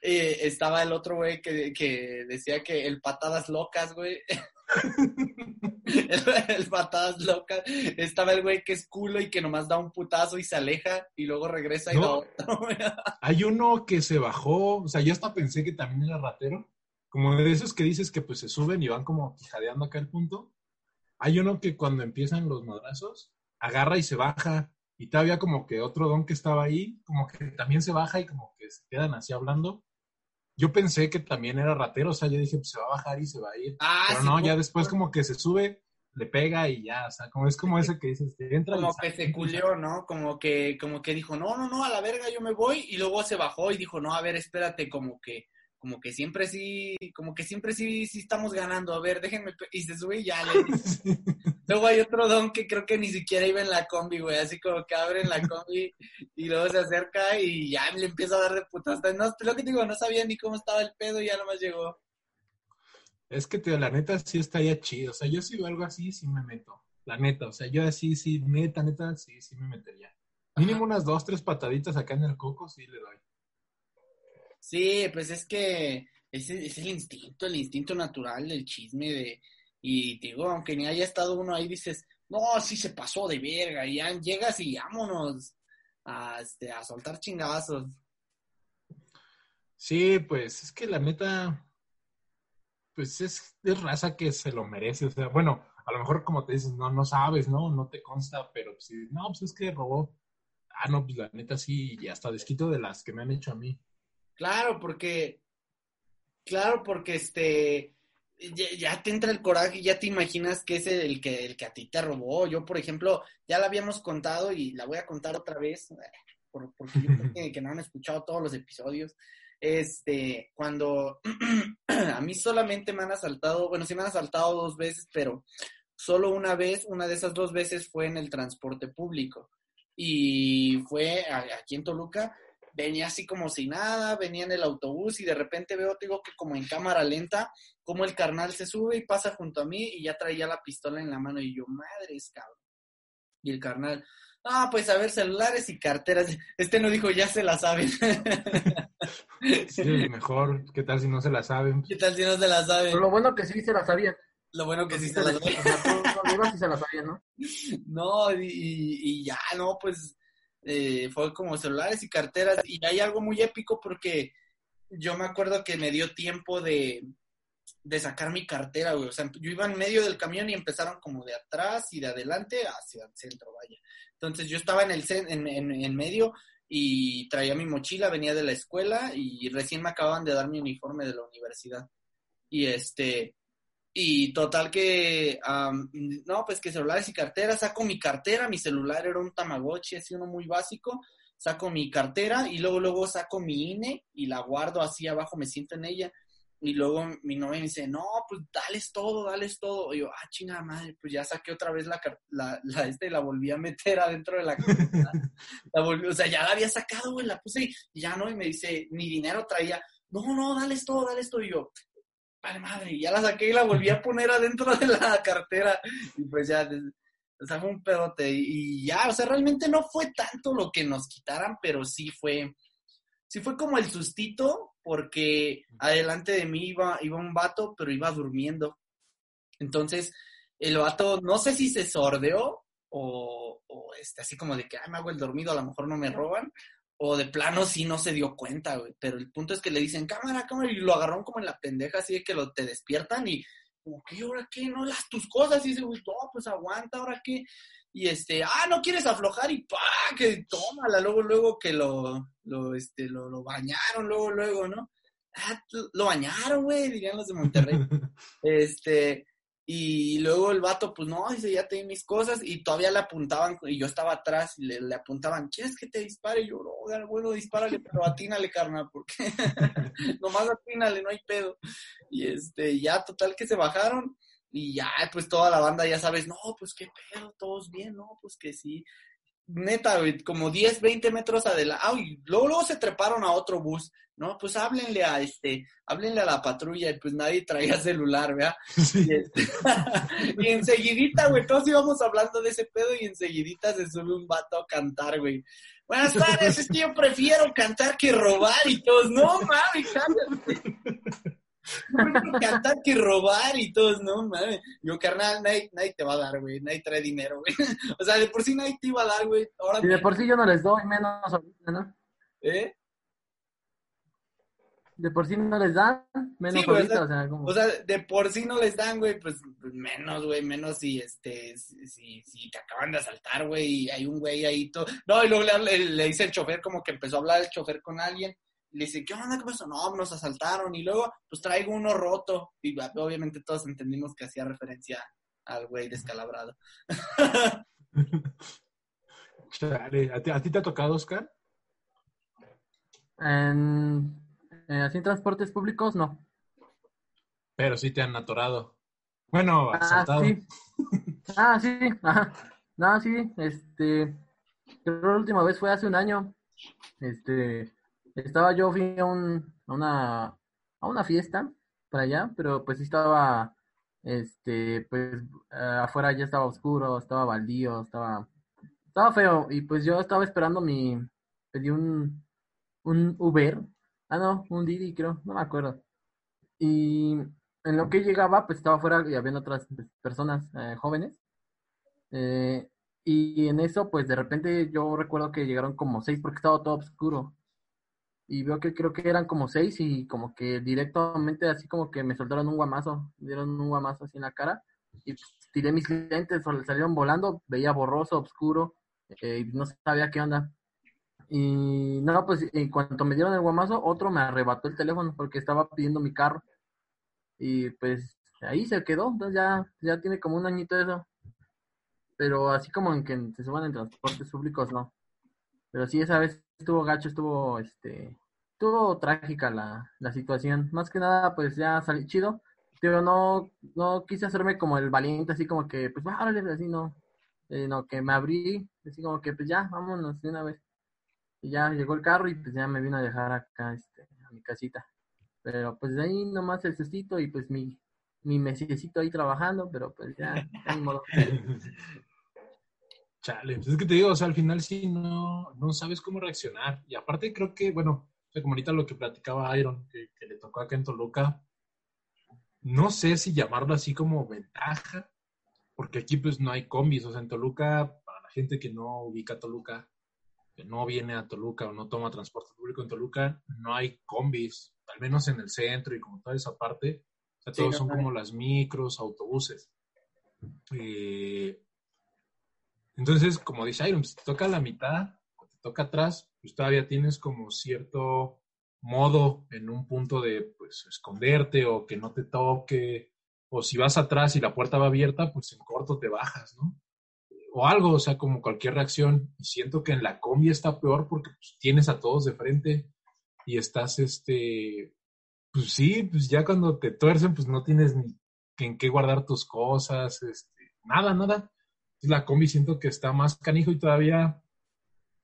Eh, estaba el otro güey que, que decía que el patadas locas, güey. el, el patadas locas. Estaba el güey que es culo y que nomás da un putazo y se aleja y luego regresa y No. da otro. Hay uno que se bajó. O sea, yo hasta pensé que también era ratero. Como de esos que dices que pues se suben y van como jadeando acá el punto. Hay uno que cuando empiezan los madrazos, agarra y se baja. Y todavía como que otro don que estaba ahí, como que también se baja y como que se quedan así hablando. Yo pensé que también era ratero, o sea, yo dije, pues se va a bajar y se va a ir. Ah, Pero sí, no, ya después como que se sube, le pega y ya, o sea, como es como ese que dices, entra como que se culió, ¿no? Como que, como que dijo, no, no, no, a la verga yo me voy, y luego se bajó y dijo, no, a ver, espérate, como que, como que siempre sí, como que siempre sí, sí estamos ganando, a ver, déjenme, pe-", y se sube y ya le Luego hay otro don que creo que ni siquiera iba en la combi, güey, así como que abre en la combi y luego se acerca y ya le empieza a dar de putas. No, lo que te digo, no sabía ni cómo estaba el pedo y ya nomás llegó. Es que te, la neta sí estaría chido. O sea, yo si veo algo así, sí me meto. La neta, o sea, yo así, sí, neta, neta, sí, sí me metería. Mínimo unas dos, tres pataditas acá en el coco, sí le doy. Sí, pues es que es, el instinto, el instinto natural del chisme de, y digo, aunque ni haya estado uno ahí, dices, no, sí se pasó de verga, y ya llegas y vámonos a, este, a soltar chingazos. Sí, pues es que la neta, pues es, es raza que se lo merece. O sea, bueno, a lo mejor como te dices, no, no sabes, ¿no? No te consta, pero sí, no, pues es que robó. Ah, no, pues la neta sí, y hasta desquito de las que me han hecho a mí. Claro, porque, claro, porque este, ya, te entra el coraje ya te imaginas que es el que, el que a ti te robó. Yo, por ejemplo, ya la habíamos contado y la voy a contar otra vez, por- porque yo creo que, que no han escuchado todos los episodios. Este, cuando a mí solamente me han asaltado, bueno, sí me han asaltado dos veces, pero solo una vez, una de esas dos veces fue en el transporte público. Y fue aquí en Toluca, venía así como si nada, venía en el autobús y de repente veo, te digo que como en cámara lenta, como el carnal se sube y pasa junto a mí y ya traía la pistola en la mano y yo, madres, cabrón. Y el carnal, ah, pues a ver, celulares y carteras. Este no dijo, ya se la saben. Sí, mejor, ¿qué tal si no se la saben? ¿Qué tal si no se la saben? Pero lo bueno que sí se la sabían. Lo bueno que sí se O la sea, saben. todos los libros sí se la sabían, ¿no? No, y, y ya, no, pues eh, fue como celulares y carteras. Y hay algo muy épico porque yo me acuerdo que me dio tiempo de, de sacar mi cartera, güey. O sea, yo iba en medio del camión y empezaron como de atrás y de adelante hacia el centro, vaya. Entonces yo estaba en el en, en, en medio y traía mi mochila, venía de la escuela y recién me acababan de dar mi uniforme de la universidad. Y este, y total que, am, no, pues que celulares y cartera, saco mi cartera, mi celular era un Tamagotchi, así uno muy básico, saco mi cartera y luego, luego saco mi INE y la guardo así abajo, me siento en ella. Y luego mi novia me dice, no, pues dales todo, dales todo. Y yo, ah, chingada madre, pues ya saqué otra vez la, la, la esta y la volví a meter adentro de la cartera. la volví, o sea, ya la había sacado, güey, la puse y ya no, y me dice, ni dinero traía. No, no, dales todo, dales todo. Y yo, vale madre, y ya la saqué y la volví a poner adentro de la cartera. Y pues ya, o fue un pedote. Y ya, o sea, realmente no fue tanto lo que nos quitaran, pero sí fue, sí fue como el sustito, porque adelante de mí iba, iba un vato, pero iba durmiendo. Entonces, el vato, no sé si se sordeó o, o este, así como de que, ay, me hago el dormido, a lo mejor no me roban, o de plano sí no se dio cuenta, güey. Pero el punto es que le dicen, cámara, cámara, y lo agarraron como en la pendeja, así de que lo, te despiertan y, ¿qué, ahora qué? No, las tus cosas, y dice, güey, no, pues aguanta, ahora qué. Y este, ah, no quieres aflojar, y pa, que tómala, luego, luego que lo, lo, este, lo, lo bañaron, luego, luego, ¿no? Ah, lo bañaron, güey, dirían los de Monterrey. Este, y luego el vato, pues no, dice, ya tengo mis cosas, y todavía le apuntaban, y yo estaba atrás, y le, le apuntaban, ¿quieres que te dispare? Y yo, no, bueno, dispárale, pero atínale, carnal, porque nomás atínale, no hay pedo. Y este, ya, total que se bajaron, y ya, pues toda la banda, ya sabes, no, pues qué pedo, todos bien, no, pues que sí. Neta, como 10, 20 metros adelante. Ah, luego, luego se treparon a otro bus, ¿no? Pues háblenle a este, háblenle a la patrulla, y pues nadie traía celular, ¿verdad? Sí. Y, este, y enseguidita, güey, todos íbamos hablando de ese pedo y enseguidita se sube un vato a cantar, güey. Buenas tardes, es que yo prefiero cantar que robar y todos, no mames, cállate. Yo prefiero cantar que robar y todos, no mames. Yo, carnal, nadie, nadie te va a dar, güey, nadie trae dinero, güey. O sea, de por sí nadie te iba a dar, güey. Ahora, Y de por sí yo no les doy, menos ahorita, ¿no? ¿eh? De por sí no les dan, menos Sí, ahorita, o o sea, como... O sea, de por sí no les dan, güey, pues, pues menos, güey, menos si, este, si, si, te acaban de asaltar, güey, y hay un güey ahí todo. No, y luego le, le dice el chofer, como que empezó a hablar el chofer con alguien, y le dice, ¿qué onda, qué pasó? No, nos asaltaron, y luego, pues traigo uno roto, y obviamente todos entendimos que hacía referencia al güey descalabrado. Chale, ¿A ti, a ti te ha tocado, Oscar? En, en- así en transportes públicos, no. Pero sí te han atorado. Bueno, Ah, asaltado. sí. Ah, sí, ajá. No, sí, este, creo que la última vez fue hace un año. Este, estaba yo, fui a, un, a una, a una fiesta para allá, pero pues sí estaba, este, pues eh, afuera ya estaba oscuro, estaba baldío, estaba, estaba feo, y pues yo estaba esperando mi, pedí un, un Uber, Ah, no, un Didi, creo, no me acuerdo. Y en lo que llegaba, pues estaba afuera y había otras personas eh, jóvenes. Eh, y en eso, pues de repente yo recuerdo que llegaron como seis porque estaba todo oscuro. Y veo que creo que eran como seis y como que directamente así como que me soltaron un guamazo, me dieron un guamazo así en la cara. Y pues, tiré mis lentes, salieron volando, veía borroso, oscuro, eh, y no sabía qué onda. Y no, pues en cuanto me dieron el guamazo, otro me arrebató el teléfono porque estaba pidiendo mi carro. Y pues ahí se quedó, entonces ya, ya tiene como un añito eso. Pero así como en que se suban en transportes públicos, no. Pero sí, esa vez estuvo gacho, estuvo, este, estuvo trágica la, la situación. Más que nada, pues ya salí chido, pero no, no quise hacerme como el valiente, así como que, pues, órale, así no. Eh, no, que me abrí, así como que, pues ya, vámonos de una vez. Y ya llegó el carro y pues ya me vino a dejar acá, este, a mi casita. Pero pues de ahí nomás el cestito y pues mi, mi mesecito ahí trabajando, pero pues ya, ni modo. Chale, pues es que te digo, o sea, al final sí no, no sabes cómo reaccionar. Y aparte creo que, bueno, o sea, como ahorita lo que platicaba Iron, que, le tocó acá en Toluca, no sé si llamarlo así como ventaja, porque aquí pues no hay combis, o sea, en Toluca, para la gente que no ubica Toluca, no viene a Toluca o no toma transporte público en Toluca, no hay combis, al menos en el centro y como toda esa parte, o sea, Sí, todos no son hay. como las micros, autobuses. Eh, entonces, como dice Iron, si te toca la mitad o te toca atrás, pues todavía tienes como cierto modo en un punto de pues esconderte o que no te toque, o si vas atrás y la puerta va abierta, pues en corto te bajas, ¿no? O algo, o sea, como cualquier reacción. Y siento que en la combi está peor porque pues, tienes a todos de frente y estás, este, pues sí, pues ya cuando te tuercen, pues no tienes ni en qué guardar tus cosas, este, nada, nada. La combi siento que está más canijo y todavía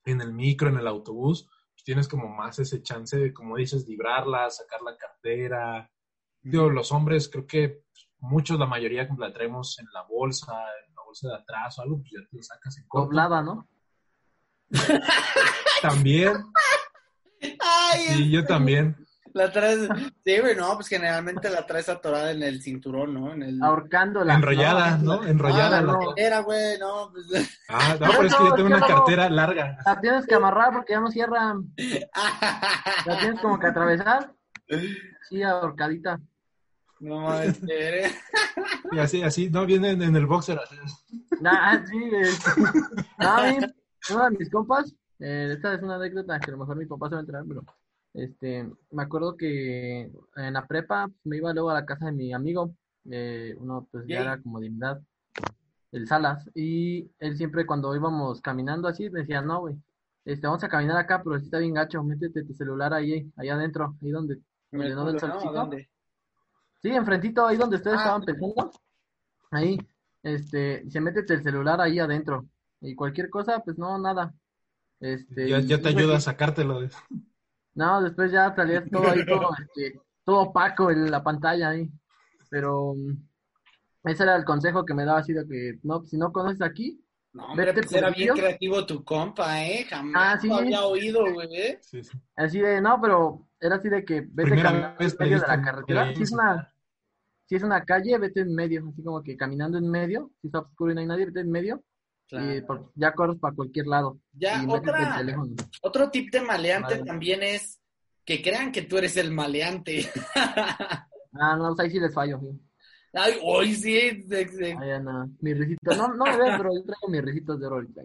en el micro, en el autobús, pues tienes como más ese chance de, como dices, librarla, sacar la cartera. Digo, los hombres, creo que muchos, la mayoría, la traemos en la bolsa, en bolsa de atrás o algo, pues ya te lo sacas en corto. Doblada, ¿no? También, Ay, sí, yo también. La traes, sí, güey, no, pues generalmente la traes atorada en el cinturón, ¿no? En el... Ahorcándola. Enrollada, ¿no? Enrollada. Ah, la- la era, güey, no, pues... Ah, no, pero es que yo tengo una cartera larga. La tienes que amarrar porque ya no cierra. La tienes como que atravesar. Sí, ahorcadita. No mames. Y así, así, no, viene en, en el boxer. así. Ah, sí, este, no, mis compas, eh, esta es una anécdota que a lo mejor mi papá se va a enterar, pero este, me acuerdo que en la prepa pues, me iba luego a la casa de mi amigo, eh, uno pues ya era como de mi edad, el Salas, y él siempre cuando íbamos caminando así me decía, no, güey, este, vamos a caminar acá, pero sí está bien gacho, métete tu celular ahí, ahí adentro, ahí donde, donde no. ¿Dónde? Sí, enfrentito, ahí donde ustedes Ah. estaban pensando. Ahí, este, se métete el celular ahí adentro. Y cualquier cosa, pues no, nada. Este, Ya, y- ya te ayuda a sacártelo. de- No, después ya salía todo ahí, todo, este, todo opaco en la pantalla ahí. Pero mm, ese era el consejo que me daba así de que, no, si no conoces aquí, No, hombre, Vete pues por era el bien tío. creativo tu compa, ¿eh? Jamás Ah, sí. lo había oído, güey. ¿eh? Sí, sí. así de, no, pero era así de que vete caminando en medio de la carretera. Si es una, si es una calle, vete en medio, así como que caminando en medio, si está oscuro y no hay nadie, vete en medio. Y por- ya corres para cualquier lado. Ya, otra-. Otro tip de maleante Vale. también es que crean que tú eres el maleante. Ah, no, ahí sí les fallo. sí. Ay, hoy sí. de- de- Ahí anda. Mi risito. No, no me ven, pero yo traigo mis risitos de oro ahorita.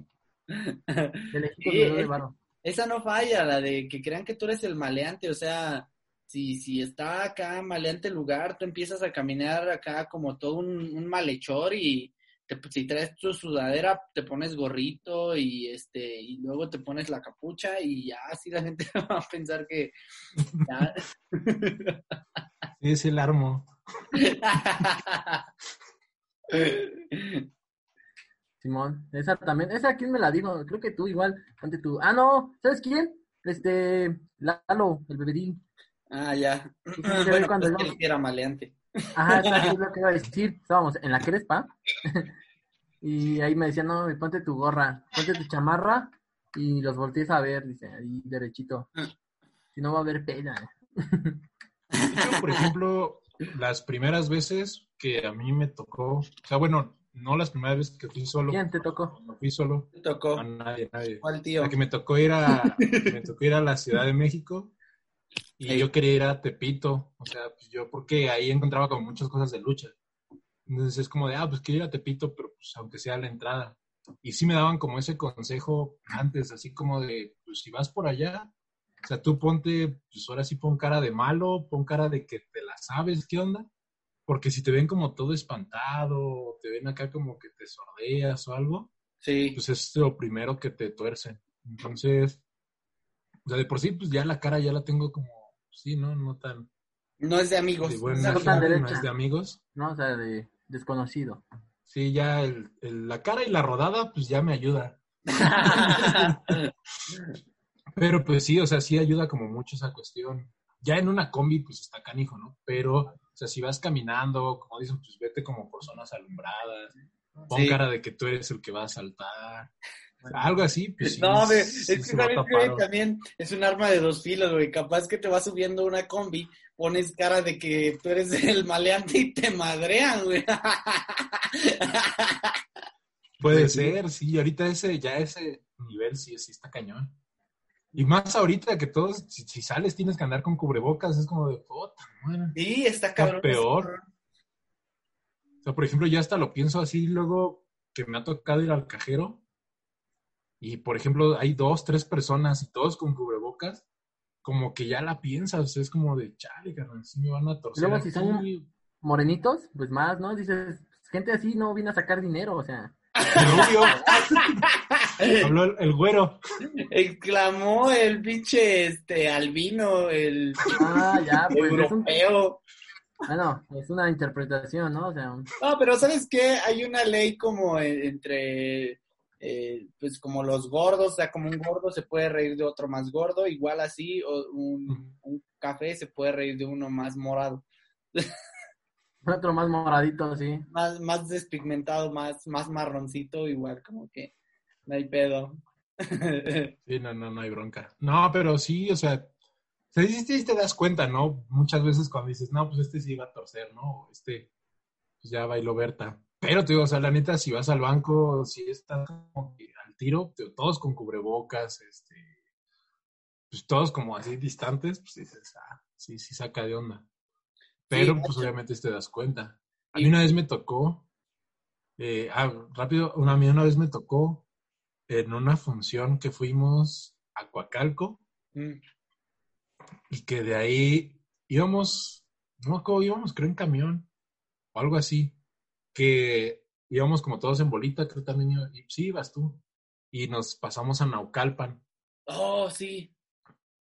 De Sí, doy es- varo. Esa no falla, la de que crean que tú eres el maleante, o sea, si, si está acá maleante el lugar, tú empiezas a caminar acá como todo un, un malhechor y te- si traes tu sudadera, te pones gorrito y este y luego te pones la capucha y ya así la gente va a pensar que ya. Es el armo. Simón, esa también. ¿Esa quién me la dijo? Creo que tú igual. Ante tú. Ah, no, ¿sabes quién? Este, Lalo, el beberín. Ah, ya. Se ve bueno, cuando pues era maleante. Ajá, esa es lo que iba a decir. Estábamos en la Crespa. y ahí me decían, no, ponte tu gorra, ponte tu chamarra y los voltees a ver, dice, ahí derechito. Sí Si no va a haber pena. Yo, por ejemplo, las primeras veces que a mí me tocó, o sea, bueno, no las primeras veces que fui solo. ¿Quién te tocó? No fui solo. Te tocó. A nadie, nadie. ¿Cuál tío? La que me tocó ir a, me tocó ir a la Ciudad de México y yo quería ir a Tepito, o sea, pues yo porque ahí encontraba como muchas cosas de lucha. Entonces es como de, ah, pues quiero ir a Tepito, pero pues aunque sea la entrada. Y sí me daban como ese consejo antes, así como de, pues si vas por allá, o sea, tú ponte, pues ahora sí pon cara de malo, pon cara de que te la sabes, ¿qué onda? Porque si te ven como todo espantado, te ven acá como que te sordeas o algo, Sí. pues es lo primero que te tuercen. Entonces, o sea, de por sí, pues ya la cara ya la tengo como, sí, ¿no? No tan No es de amigos. de buena no gente, es de amigos. No, o sea, de desconocido. Sí, ya el, el- la cara y la rodada, pues ya me ayuda. Pero pues sí, o sea, sí ayuda como mucho esa cuestión. Ya en una combi, pues está canijo, ¿no? Pero, o sea, si vas caminando, como dicen, pues vete como por zonas alumbradas, pon Sí. cara de que tú eres el que va a saltar. Algo así, pues sí. no, sí es que va sabes, también es un arma de dos filos, güey. Capaz que te vas subiendo una combi, pones cara de que tú eres el maleante y te madrean, güey. Puede sí. ser, sí, ahorita ese, ya ese nivel sí, sí está cañón. Y más ahorita que todos, si, si sales tienes que andar con cubrebocas, es como de puta. Sí, está cabrón. peor. O sea, por ejemplo, yo hasta lo pienso así luego que me ha tocado ir al cajero y, por ejemplo, hay dos, tres personas y todos con cubrebocas, como que ya la piensas, es como de chale, carnal, sí me van a torcer. Luego, si son- aquí". Morenitos, pues más, ¿no? Dices, gente así no viene a sacar dinero, o sea. Rubio. Habló el, el güero. Exclamó el pinche este albino, el Ah, ya, pues es un, europeo. bueno, es una interpretación, ¿no? O sea, No, pero ¿sabes qué? Hay una ley como en- entre, eh, pues como los gordos, o sea, como un gordo se puede reír de otro más gordo, igual así, o un, un café se puede reír de uno más morado, otro más moradito, sí. más, más despigmentado, más, más marroncito, igual como que no hay pedo. Sí, no, no, no hay bronca. No, pero sí, o sea, sí te das cuenta, ¿no? Muchas veces cuando dices, no, pues este sí va a torcer, ¿no? O este, pues ya bailó Berta. Pero te digo, o sea, la neta, si vas al banco, si están como que al tiro, te digo, todos con cubrebocas, este, pues todos como así distantes, pues dices, ah, sí, sí saca de onda. Pero Sí, pues obviamente te das cuenta. A mí una vez me tocó, eh, ah, rápido, una, a mí una vez me tocó en una función que fuimos a Coacalco Mm, y que de ahí íbamos, no me acuerdo, íbamos creo en camión o algo así, que íbamos como todos en bolita, creo también, iba- y, sí, ibas tú, y nos pasamos a Naucalpan. Oh, sí.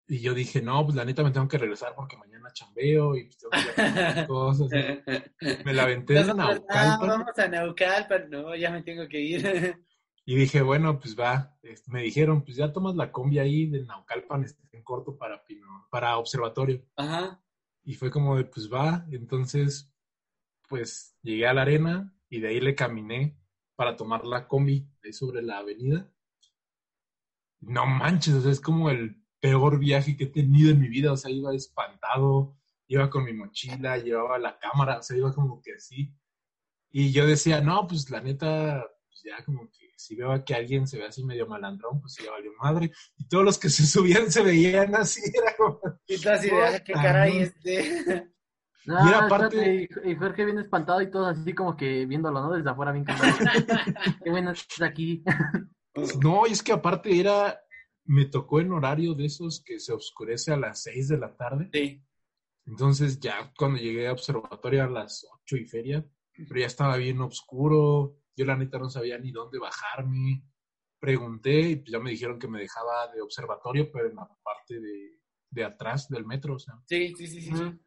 Y yo dije, no, pues la neta me tengo que regresar porque mañana chambeo y pues tengo que hacer cosas. ¿no? Me la aventé de ah, Naucalpan vamos a Naucalpan, no, ya me tengo que ir. y dije, bueno, pues va. Me dijeron, pues ya tomas la combi ahí de Naucalpan este, en corto para, Pino, para observatorio. Ajá. Y fue como de, pues va. Entonces, pues llegué a la arena y de ahí le caminé para tomar la combi ahí sobre la avenida. No manches, o sea, es como el peor viaje que he tenido en mi vida. O sea, iba espantado, iba con mi mochila, llevaba la cámara, o sea, iba como que así. Y yo decía, no, pues la neta, pues ya como que si veo que alguien se ve así medio malandrón, pues ya valió madre. Y todos los que se subían se veían así, era como, Y tú así de, ah, qué caray, este. No, Y era parte- espérate, y y Jorge bien espantado y todos así como que viéndolo, ¿no? Desde afuera bien cantado. Qué bueno estás aquí. No, y es que aparte era, me tocó en horario de esos que se oscurece a las 6 de la tarde. Sí. Entonces ya cuando llegué a observatorio a las 8 y feria, pero ya estaba bien oscuro. Yo la neta no sabía ni dónde bajarme. Pregunté y pues ya me dijeron que me dejaba de observatorio, pero en la parte de, de atrás del metro, o sea. Sí, sí, sí, sí. sí.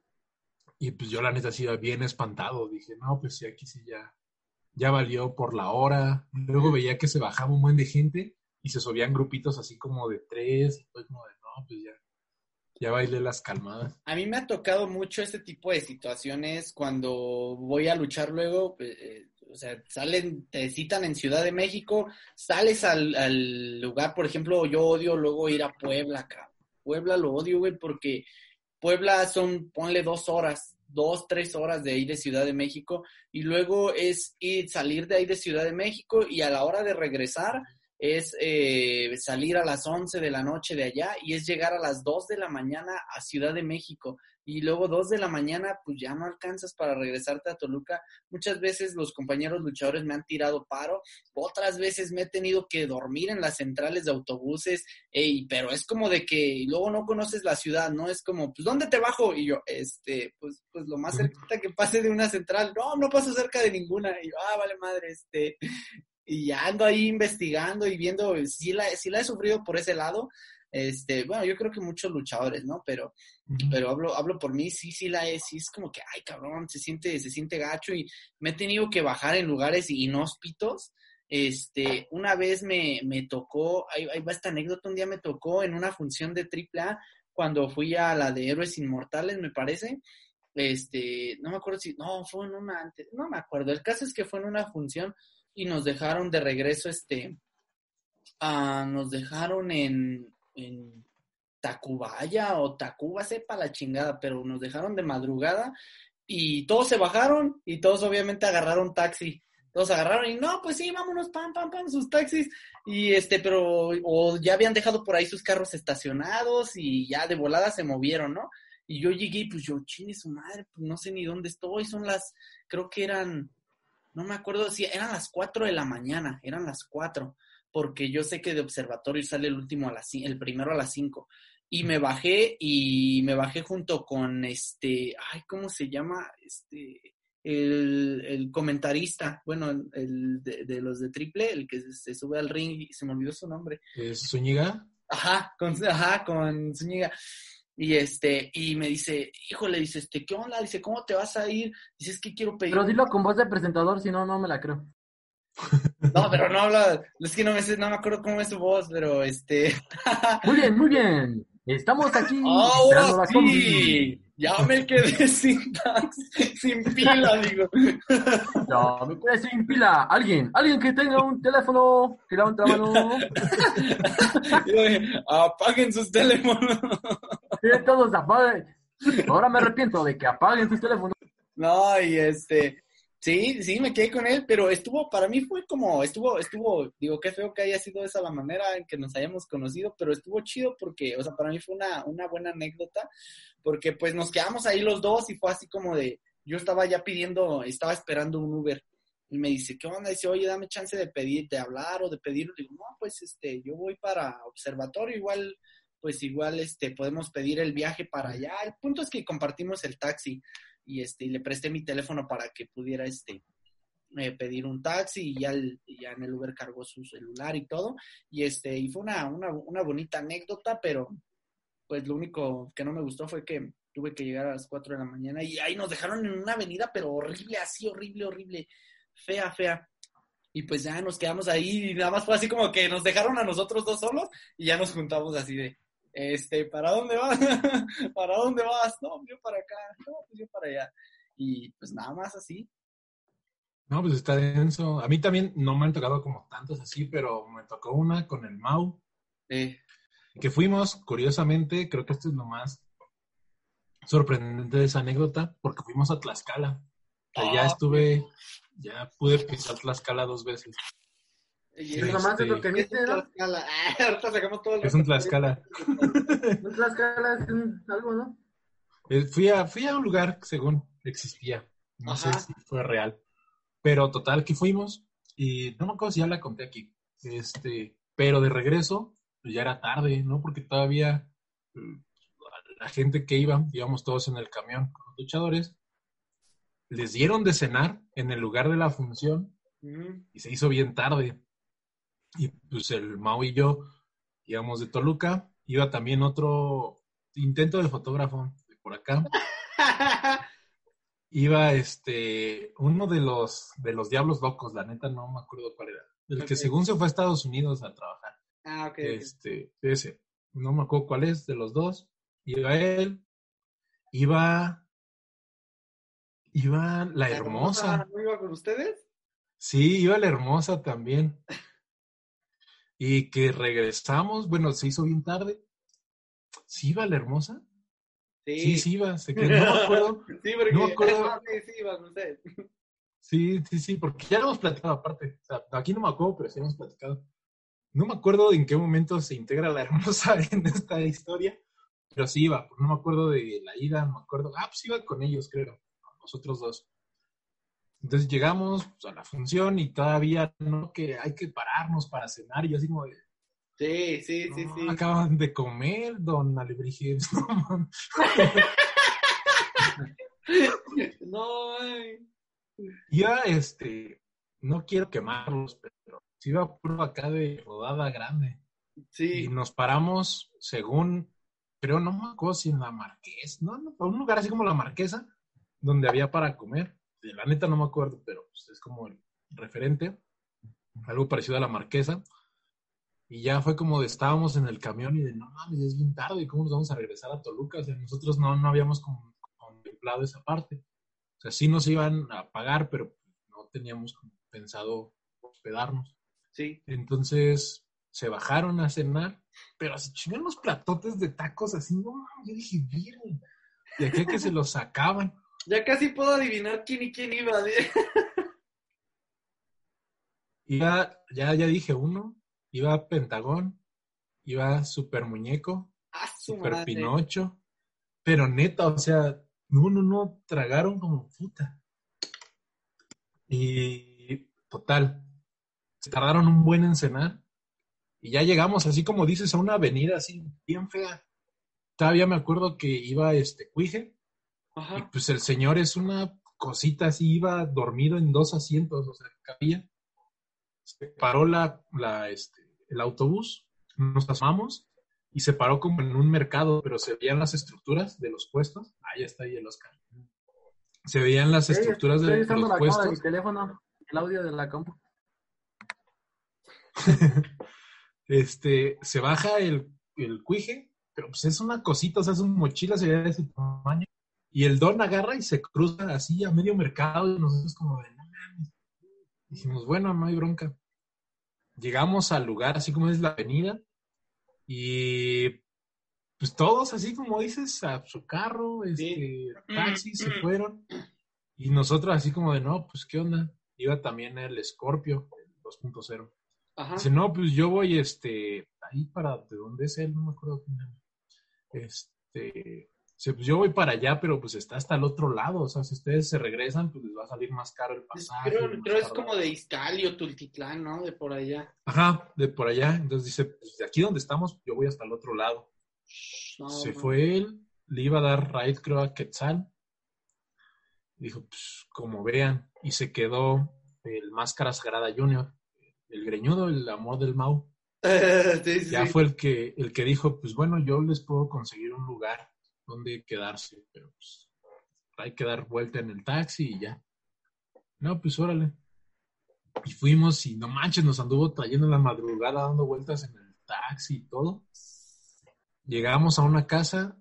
Y pues yo la neta sí bien espantado. Dije, no, pues sí, aquí sí ya, ya valió por la hora. Luego veía que se bajaba un buen de gente y se subían grupitos así como de tres. Y pues como de, no, pues ya, ya bailé las calmadas. A mí me ha tocado mucho este tipo de situaciones cuando voy a luchar luego, pues, eh, o sea, salen, te citan en Ciudad de México, sales al, al lugar, por ejemplo, yo odio luego ir a Puebla, cabrón. Puebla lo odio, güey, porque Puebla son, ponle dos horas, dos, tres horas de ahí de Ciudad de México, y luego es ir, salir de ahí de Ciudad de México y a la hora de regresar es eh, salir a las 11 de la noche de allá y es llegar a las 2 de la mañana a Ciudad de México y luego 2 de la mañana pues ya no alcanzas para regresarte a Toluca. Muchas veces los compañeros luchadores me han tirado paro, otras veces me he tenido que dormir en las centrales de autobuses, ey, pero es como de que luego no conoces la ciudad, ¿no? Es como, pues ¿dónde te bajo? Y yo, este, pues, pues lo más cerquita que pase de una central, no, no paso cerca de ninguna. Y yo, ah, vale madre, este, y ya ando ahí investigando y viendo si la, si la he sufrido por ese lado. Este, bueno, yo creo que muchos luchadores, ¿no? Pero, pero hablo, hablo por mí, sí, sí la es, sí es como que, ay, cabrón, se siente, se siente gacho y me he tenido que bajar en lugares inhóspitos. Este, una vez me, me tocó, ahí, ahí va esta anécdota, un día me tocó en una función de AAA cuando fui a la de Héroes Inmortales, me parece. Este, no me acuerdo si, no, fue en una antes, no me acuerdo. El caso es que fue en una función y nos dejaron de regreso, este, ah, nos dejaron en, en Tacubaya o Tacuba, sepa la chingada, pero nos dejaron de madrugada y todos se bajaron y todos obviamente agarraron taxi. Todos agarraron y no, pues sí, vámonos, pam, pam, pam, sus taxis. Y este, pero, o ya habían dejado por ahí sus carros estacionados y ya de volada se movieron, ¿no? Y yo llegué, pues yo, chingue su madre, pues no sé ni dónde estoy, son las, creo que eran no me acuerdo si eran las 4 de la mañana, eran las 4, porque yo sé que de observatorio sale el último a las el primero a las 5. Y me bajé y me bajé junto con este, ay, ¿cómo se llama? Este, el, comentarista, bueno, el de, los de triple, el que se, sube al ring y se me olvidó su nombre. ¿Es Zúñiga? Ajá, con, ajá, con Zúñiga. Y este, y me dice, híjole, dice, este, ¿qué onda? Dice, ¿cómo te vas a ir? Dice, es que quiero pedir. Pero dilo con voz de presentador, si no, no me la creo. No, pero no habla, es que no me, no me acuerdo cómo es su voz, pero este. Muy bien, muy bien. Estamos aquí. ¡Ahora sí! Ya me quedé sin sin pila, digo. Ya me quedé sin pila. Alguien, alguien que tenga un teléfono, que un mano. apaguen sus teléfonos. Todos apaguen. Ahora me arrepiento de que apaguen sus teléfonos. No, y este, Sí, sí, me quedé con él, pero estuvo, para mí fue como, estuvo, estuvo, digo, qué feo que haya sido esa la manera en que nos hayamos conocido, pero estuvo chido porque, o sea, para mí fue una, una buena anécdota, porque pues nos quedamos ahí los dos y fue así como de, yo estaba ya pidiendo, estaba esperando un Uber y me dice, ¿qué onda? Dice, oye, dame chance de pedir, de hablar o de pedir. digo, no, pues este, yo voy para observatorio, igual, pues igual, este, podemos pedir el viaje para allá. El punto es que compartimos el taxi y este le presté mi teléfono para que pudiera este eh, pedir un taxi y ya, ya en el Uber cargó su celular y todo y este y fue una, una, una bonita anécdota pero pues lo único que no me gustó fue que tuve que llegar a las 4 de la mañana y ahí nos dejaron en una avenida pero horrible así horrible horrible fea fea y pues ya nos quedamos ahí y nada más fue así como que nos dejaron a nosotros dos solos y ya nos juntamos así de este, ¿para dónde vas? ¿Para dónde vas? No, yo para acá, no, pues yo para allá. Y pues nada más así. No, pues está denso. A mí también no me han tocado como tantos así, pero me tocó una con el Mau. Que fuimos, curiosamente, creo que esto es lo más sorprendente de esa anécdota, porque fuimos a Tlaxcala. ya ah, estuve, ya pude pisar Tlaxcala dos veces. Y es nomás de lo que viste, ¿no? ahorita sacamos todo lo Es un Tlaxcala. un Tlaxcala es algo, ¿no? Eh, fui, a, fui a un lugar que según existía. No sé si fue real. Pero total que fuimos y no me acuerdo si ya la conté aquí. Este, pero de regreso, pues ya era tarde, ¿no? Porque todavía mm, la gente que iba, íbamos todos en el camión con los luchadores, les dieron de cenar en el lugar de la función y se hizo bien tarde. Y pues el Mau y yo íbamos de Toluca. Iba también otro intento de fotógrafo de por acá. Iba este uno de los de los diablos locos, la neta no me acuerdo cuál era. El que según se fue a Estados Unidos a trabajar. Ah, ok. Este, ese. No me acuerdo cuál es de los dos. Iba él. Iba. Iba la, hermosa. ¿No iba con ustedes? Sí, iba la hermosa también. Y que regresamos, bueno, se hizo bien tarde ¿Sí iba la hermosa? Sí, Sí, sí iba. Se quedó, no me acuerdo. Sí, porque no me acuerdo. Sí, sí, iba con usted. Sí, sí, sí, porque ya lo hemos platicado aparte. O sea, aquí no me acuerdo, pero sí lo hemos platicado. No me acuerdo en qué momento se integra la hermosa en esta historia, pero sí iba. No me acuerdo de la ida, no me acuerdo. Ah, pues iba con ellos, creo, nosotros dos. Entonces llegamos pues, a la función y todavía no que hay que pararnos para cenar y yo así como de, Sí, sí, sí, "No, sí. acaban de comer, don Alebrijes. No. No. Iba, este, no quiero quemarlos, pero sí iba puro acá de rodada grande. Y Sí, nos paramos según, creo, no me acuerdo si en la Marqués, no, no, un lugar así como la Marquesa, donde había para comer. De la neta no me acuerdo, pero pues, es como el referente, algo parecido a la Marquesa. Y ya fue como de estábamos en el camión y de no mames, es bien tarde, ¿cómo nos vamos a regresar a Toluca? O sea, nosotros no, no habíamos contemplado esa parte. O sea, sí nos iban a pagar, pero no teníamos pensado hospedarnos. sí. Entonces se bajaron a cenar, pero se chingan los platotes de tacos así, no mames, yo dije, miren, de aquí que se los sacaban. Ya casi puedo adivinar quién y quién iba. ¿sí? Iba, ya, ya dije uno, iba Pentagón, iba Super Muñeco, Ah, su Super madre. Pinocho, pero neta, o sea, no, no, no, tragaron como puta. Y total, se tardaron un buen en cenar y ya llegamos, así como dices, a una avenida así bien fea. Todavía me acuerdo que iba este Cuije y pues el señor es una cosita así, iba dormido en dos asientos, o sea, cabía. Se paró la, la, este, el autobús, nos asomamos y se paró como en un mercado, pero se veían las estructuras de los puestos. Ahí está ahí el Oscar. Se veían las estructuras de, estoy de usando los la cámara puestos. teléfono, el audio de la compu. este, se baja el, el cuije, pero pues es una cosita, o sea, es una mochila, se ve de ese tamaño. Y el don agarra y se cruza así a medio mercado y nosotros como de, no mames. Dijimos, bueno, no hay bronca. Llegamos al lugar, así como es la avenida, y pues todos así como dices, a su carro, este, taxi, se fueron. Y nosotros así como de, no, pues qué onda. Iba también el Scorpio, el 2.0. Ajá. Dice, no, pues yo voy, este, ahí para, ¿de dónde es él? No me acuerdo. Este, pues yo voy para allá, pero pues está hasta el otro lado. O sea, si ustedes se regresan, pues les va a salir más caro el pasaje. Creo, creo es tardado". como de Izcali o Tultitlán, ¿no? De por allá. Ajá, de por allá. Entonces dice, pues de aquí donde estamos, yo voy hasta el otro lado. No, se fue él, le iba a dar ride, creo, a Quetzal. Dijo, pues como vean. Y se quedó el Máscara Sagrada Junior, el greñudo, el amor del Mau. sí, sí, ya sí. fue el que, el que dijo, pues bueno, yo les puedo conseguir un lugar donde quedarse, pero pues hay que dar vuelta en el taxi y ya. No, pues órale. Y fuimos y no manches, nos anduvo trayendo en la madrugada dando vueltas en el taxi y todo. Llegamos a una casa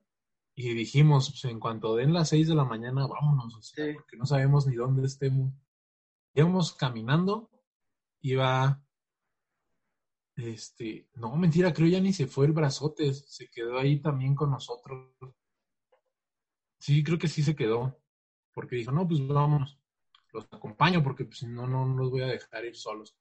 y dijimos, pues en cuanto den las seis de la mañana, vámonos, o sea, Sí. porque no sabemos ni dónde estemos. Íbamos caminando, iba este, no, mentira, creo ya ni se fue el brazote, se quedó ahí también con nosotros. Sí, creo que sí se quedó, porque dijo, no, pues vámonos, los acompaño porque pues, si no, no no los voy a dejar ir solos.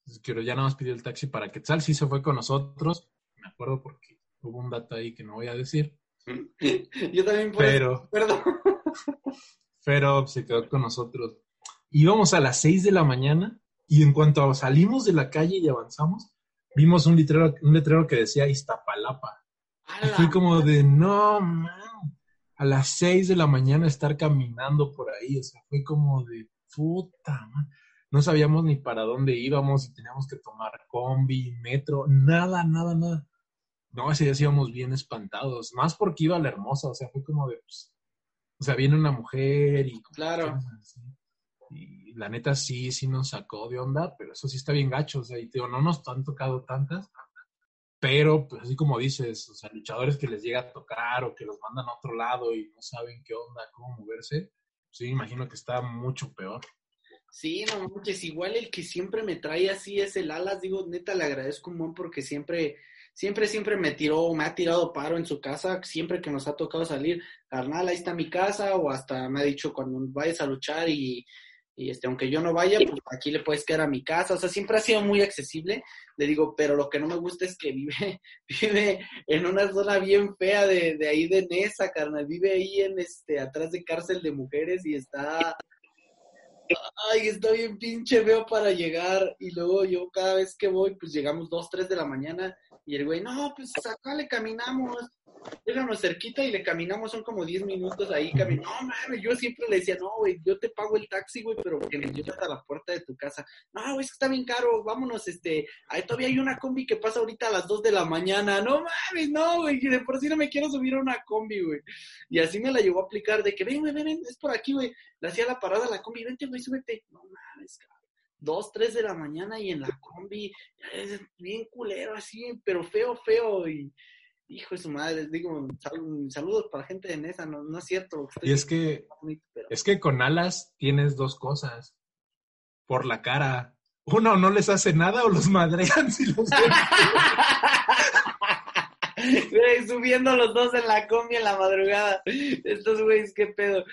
Entonces, pero ya nada más pidió el taxi para Quetzal, sí se fue con nosotros, me acuerdo porque hubo un dato ahí que no voy a decir, Yo también por pero, pero se quedó con nosotros. Íbamos a las 6 de la mañana y en cuanto salimos de la calle y avanzamos, vimos un letrero, un letrero que decía Iztapalapa. Y fue como de, no, man, a las 6 de la mañana estar caminando por ahí, o sea, fue como de, puta, man. No sabíamos ni para dónde íbamos, si teníamos que tomar combi, metro, nada, nada, nada. No, ese día sí íbamos bien espantados, más porque iba la hermosa, o sea, fue como de, pues, o sea, viene una mujer y Claro. así. Y la neta sí, sí nos sacó de onda, pero eso sí está bien gacho, o sea, y te digo, no nos han tocado tantas, pero pues así como dices, o sea, luchadores que les llega a tocar o que los mandan a otro lado y no saben qué onda, cómo moverse, sí, me imagino que está mucho peor. Sí, no manches, igual el que siempre me trae así es el Alas, digo, neta, le agradezco un montón porque siempre, siempre, siempre me tiró, me ha tirado paro en su casa, siempre que nos ha tocado salir, carnal, ahí está mi casa, o hasta me ha dicho cuando vayas a luchar y, y este, aunque yo no vaya, pues aquí le puedes quedar a mi casa, o sea, siempre ha sido muy accesible, le digo, pero lo que no me gusta es que vive, vive en una zona bien fea de, de ahí de Nesa, carnal, vive ahí en este, atrás de cárcel de mujeres y está, ay, está bien pinche feo para llegar, y luego yo cada vez que voy, pues llegamos dos, tres de la mañana, y el güey, no, pues acá le caminamos, déjanos cerquita y le caminamos, son como 10 minutos ahí caminando. No, mames, yo siempre le decía, no, güey, yo te pago el taxi, güey, pero que me lleves hasta la puerta de tu casa. No, güey, es que está bien caro, vámonos, este, ahí todavía hay una combi que pasa ahorita a las 2 de la mañana. No mames, no, güey, de por sí no me quiero subir a una combi, güey. Y así me la llevó a aplicar de que, ven, güey, ven, ven, es por aquí, güey. Le hacía la parada a la combi, vente, güey, súbete. No mames, cabrón. Dos, tres de la mañana y en la combi, es bien culero así, pero feo, feo y hijo de su madre, digo, sal- saludos para gente de Nesa, no, no es cierto. Y es que, pero- es que con alas tienes dos cosas. Por la cara. Uno, no les hace nada o los madrean si los Güey, subiendo los dos en la combi en la madrugada. Estos güeyes, qué pedo.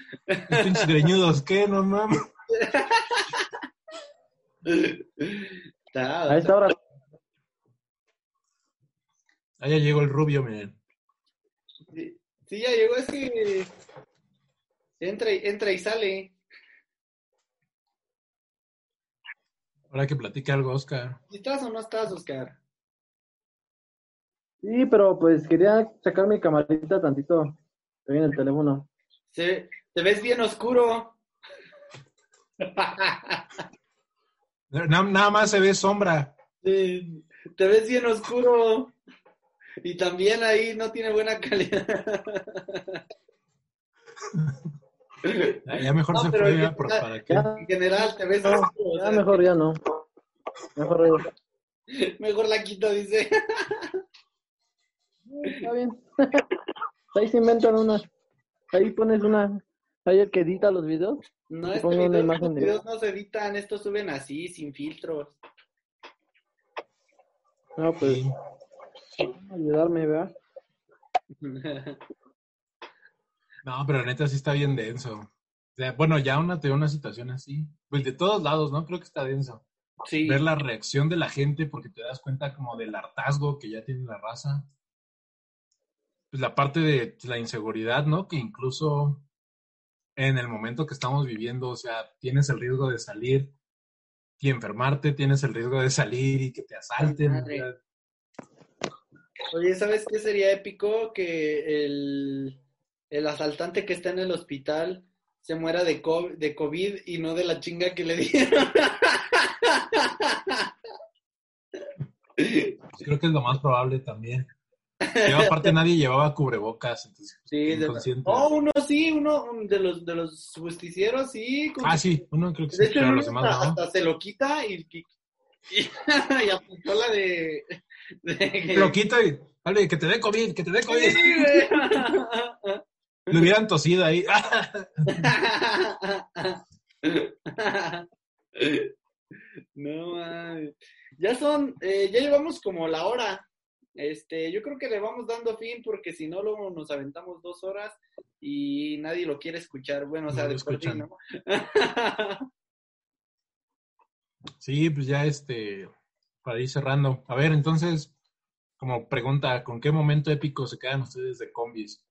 pinches greñudos. ¿Qué? No mames. Está- A esta hora. Ahí ya llegó el rubio, miren. Sí, sí, ya llegó, es que entra, y- entra y sale. Ahora que platique algo, Oscar. ¿Estás o no estás, Oscar? Sí, pero pues quería sacar mi camarita tantito. En el teléfono. Se- te ves bien oscuro. Na- nada más se ve sombra. Sí, te ves bien oscuro. Y también ahí no tiene buena calidad. Ya mejor No, se fue, ya- ya, por- ya- ¿para qué? Ya, En general, te ves no, oscuro. o ya sea, mejor ya no. Mejor mejor la quito, dice. Está bien. Ahí se inventan una. Ahí pones una. Ahí el que edita los videos. No, Te este pongo una video, imagen estos de- videos no se editan, estos suben así, sin filtros. No, pues ayudarme, ¿verdad? No, pero la neta sí está bien denso. O sea, bueno, ya una te una situación así. Pues de todos lados, ¿no? Creo que está denso. Sí. Ver la reacción de la gente porque te das cuenta como del hartazgo que ya tiene la raza. Pues la parte de la inseguridad, ¿no? Que incluso en el momento que estamos viviendo, o sea, tienes el riesgo de salir y enfermarte, tienes el riesgo de salir y que te asalten. Madre. Oye, ¿sabes qué sería épico? Que el, el asaltante que está en el hospital se muera de co- de COVID y no de la chinga que le dieron. creo que es lo más probable también. Aparte nadie llevaba cubrebocas, entonces Sí, de- inconsciente. Oh, uno sí, uno de los de los justicieros, sí. Ah, sí, uno creo que De sí, hecho, pero los demás hasta, no. hasta se lo quita y, y, y, la de... de Lo quita y, vale, que te dé COVID, que te dé COVID. Sí. Le hubieran tosido ahí. No mames. Ya son, eh, ya llevamos como la hora. Este, yo creo que le vamos dando fin porque si no luego nos aventamos dos horas y nadie lo quiere escuchar. Bueno, o sea, de por sí. ¿no? Sí, pues ya este, para ir cerrando. A ver, entonces, como pregunta, ¿con qué momento épico se quedan ustedes de combis?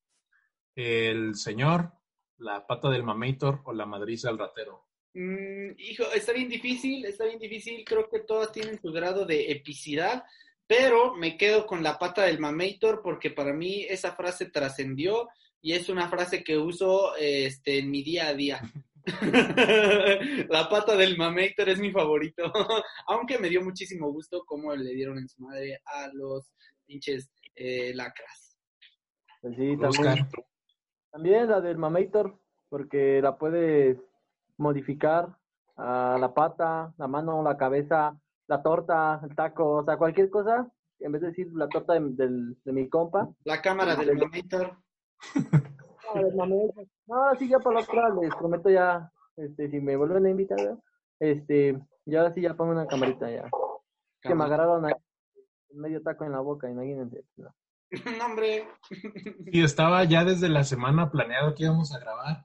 ¿El señor, la pata del mamator o la madriza al ratero? Mm, hijo, está bien difícil, está bien difícil. Creo que todas tienen su grado de epicidad, pero me quedo con la pata del mamator porque para mí esa frase trascendió y es una frase que uso este, en mi día a día. la pata del mamator es mi favorito, aunque me dio muchísimo gusto cómo le dieron en su madre a los pinches eh, lacras. Pues sí, también. La del Mamator, porque la puedes modificar a la pata, la mano, la cabeza, la torta, el taco, o sea, cualquier cosa. En vez de decir la torta de, del- de mi compa, La cámara del. No, del Mamator. No, sí, ya para la otra les prometo ya, este, si me vuelven a invitar, ¿verdad? este, ya ahora sí ya pongo una camarita ya. Que me agarraron ahí. medio taco en la boca, imagínense. No. No, hombre. Y estaba ya desde la semana planeado que íbamos a grabar.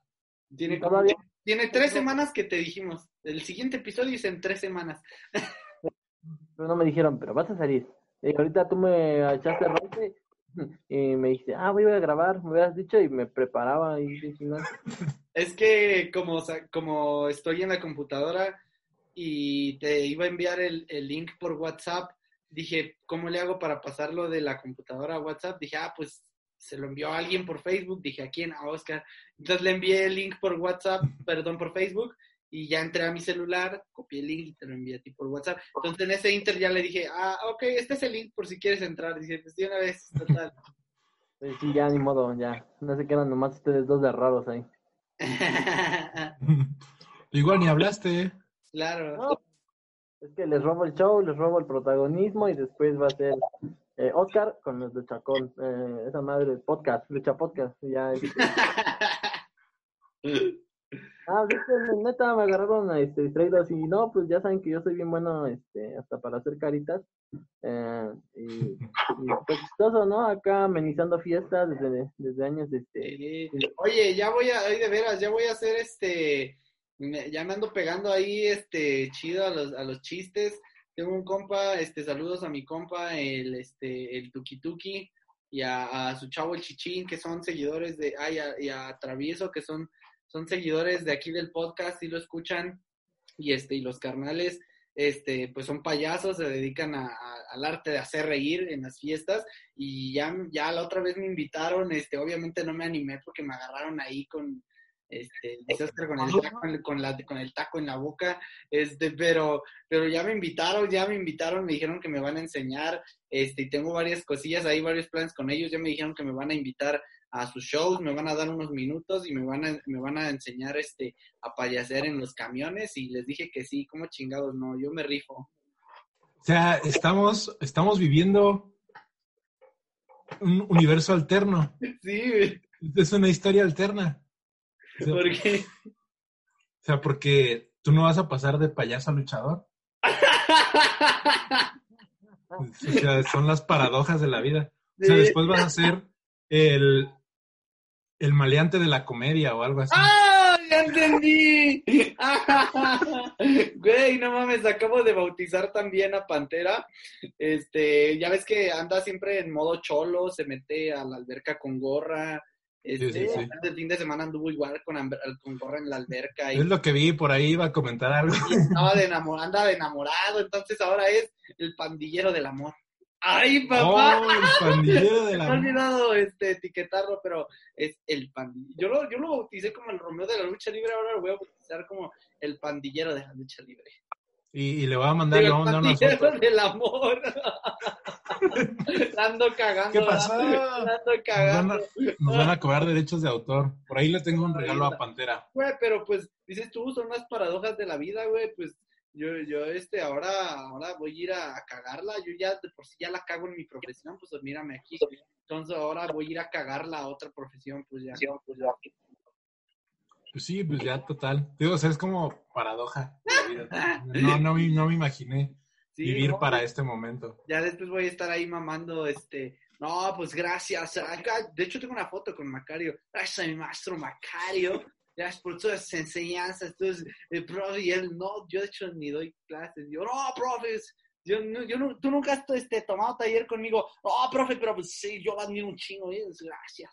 Tiene, como- Todavía. tiene tres semanas que te dijimos. El siguiente episodio es en tres semanas. Pero no me dijeron, pero vas a salir. Y ahorita tú me echaste roce y me dijiste, ah, voy a grabar, me hubieras dicho y me preparaba y no. Es que como, como estoy en la computadora y te iba a enviar el, el link por WhatsApp, dije, ¿cómo le hago para pasarlo de la computadora a WhatsApp? Dije, ah, pues se lo envió a alguien por Facebook. Dije, ¿a quién? A Oscar. Entonces le envié el link por WhatsApp, perdón, por Facebook. Y ya entré a mi celular, copié el link y te lo envié a ti por WhatsApp. Entonces en ese inter ya le dije, ah, ok, este es el link por si quieres entrar. Dice, pues de una vez, total. Pues sí, ya, ni modo, ya. No se quedan nomás ustedes dos de raros ahí. Igual ni hablaste. claro. No, es que les robo el show, les robo el protagonismo y después va a ser eh, Oscar con los de Chacón. Eh, esa madre, podcast, lucha podcast. Ya, ah, es que neta me agarraron este, distraídos y no, pues ya saben que yo soy bien bueno este, hasta para hacer caritas. Eh, y, y pues chistoso, ¿no? Acá amenizando fiestas desde, desde años. Este. Oye, ya voy a, ay, de veras, ya voy a hacer este, me- ya me ando pegando ahí, este, chido a los, a los chistes. Tengo un compa, este, saludos a mi compa, el, este, el Tuki Tuki, y a, a su chavo el Chichín, que son seguidores de, ay, a- y a Travieso, que son, son seguidores de aquí del podcast, y lo escuchan, y este, y los carnales, este, pues son payasos, se dedican a- a- al arte de hacer reír en las fiestas, y ya, ya la otra vez me invitaron, este, obviamente no me animé porque me agarraron ahí con, este, Oscar, con el taco, en- con, la, con el taco en la boca, este, pero, pero ya me invitaron, ya me invitaron, me dijeron que me van a enseñar, este, y tengo varias cosillas ahí, varios planes con ellos, ya me dijeron que me van a invitar a sus shows, me van a dar unos minutos y me van a, me van a enseñar, este, a payasear en los camiones, y les dije que sí, como chingados, no, yo me rifo. O sea, estamos, estamos viviendo un universo alterno. Sí, Es una historia alterna. O sea, porque... o sea, porque tú no vas a pasar de payaso a luchador. O sea, son las paradojas de la vida. O sea, después vas a ser el, el maleante de la comedia o algo así. ¡Ah! ¡Ya entendí! Güey, no mames, acabo de bautizar también a Pantera. Este, ya ves que anda siempre en modo cholo, se mete a la alberca con gorra. Este, Sí, sí, sí. El fin de semana anduvo igual con, con gorra en la alberca y Es lo que vi, por ahí iba a comentar algo. estaba de anda de enamorado, entonces ahora es el pandillero del amor. ¡Ay, papá! ¡Oh, el pandillero de Me he la... olvidado este, etiquetarlo, pero es el pandillero. Yo lo, yo lo bauticé como el Romeo de la lucha libre, ahora lo voy a bautizar como el pandillero de la lucha libre. Y, y le voy a mandar, le voy a mandar pandillero fotos. del amor. La ando cagando. ¿Qué pasó? La ando Nos van, cagando. a, nos van a cobrar derechos de autor. Por ahí le tengo un regalo a Pantera. Güey, pero pues, dices tú, son las paradojas de la vida, güey, pues yo, yo, este, ahora, ahora voy a ir a cagarla, yo ya, de por sí ya la cago en mi profesión, pues mírame aquí, entonces ahora voy a ir a cagarla a otra profesión, pues ya. Pues sí, pues ya total. Digo, o sea, es como paradoja. No, no, me- no me imaginé Sí, vivir no, para este momento. Ya después voy a estar ahí mamando, este, no, pues gracias. De hecho, tengo una foto con Macario. Gracias a mi maestro Macario. Gracias por todas las enseñanzas. Entonces, el profe, y él, no, yo de hecho ni doy clases. Yo, no, profes, yo, no, yo no, tú nunca has este, tomado taller conmigo. No, profe, pero pues sí, yo admiro un chingo. y es, Gracias.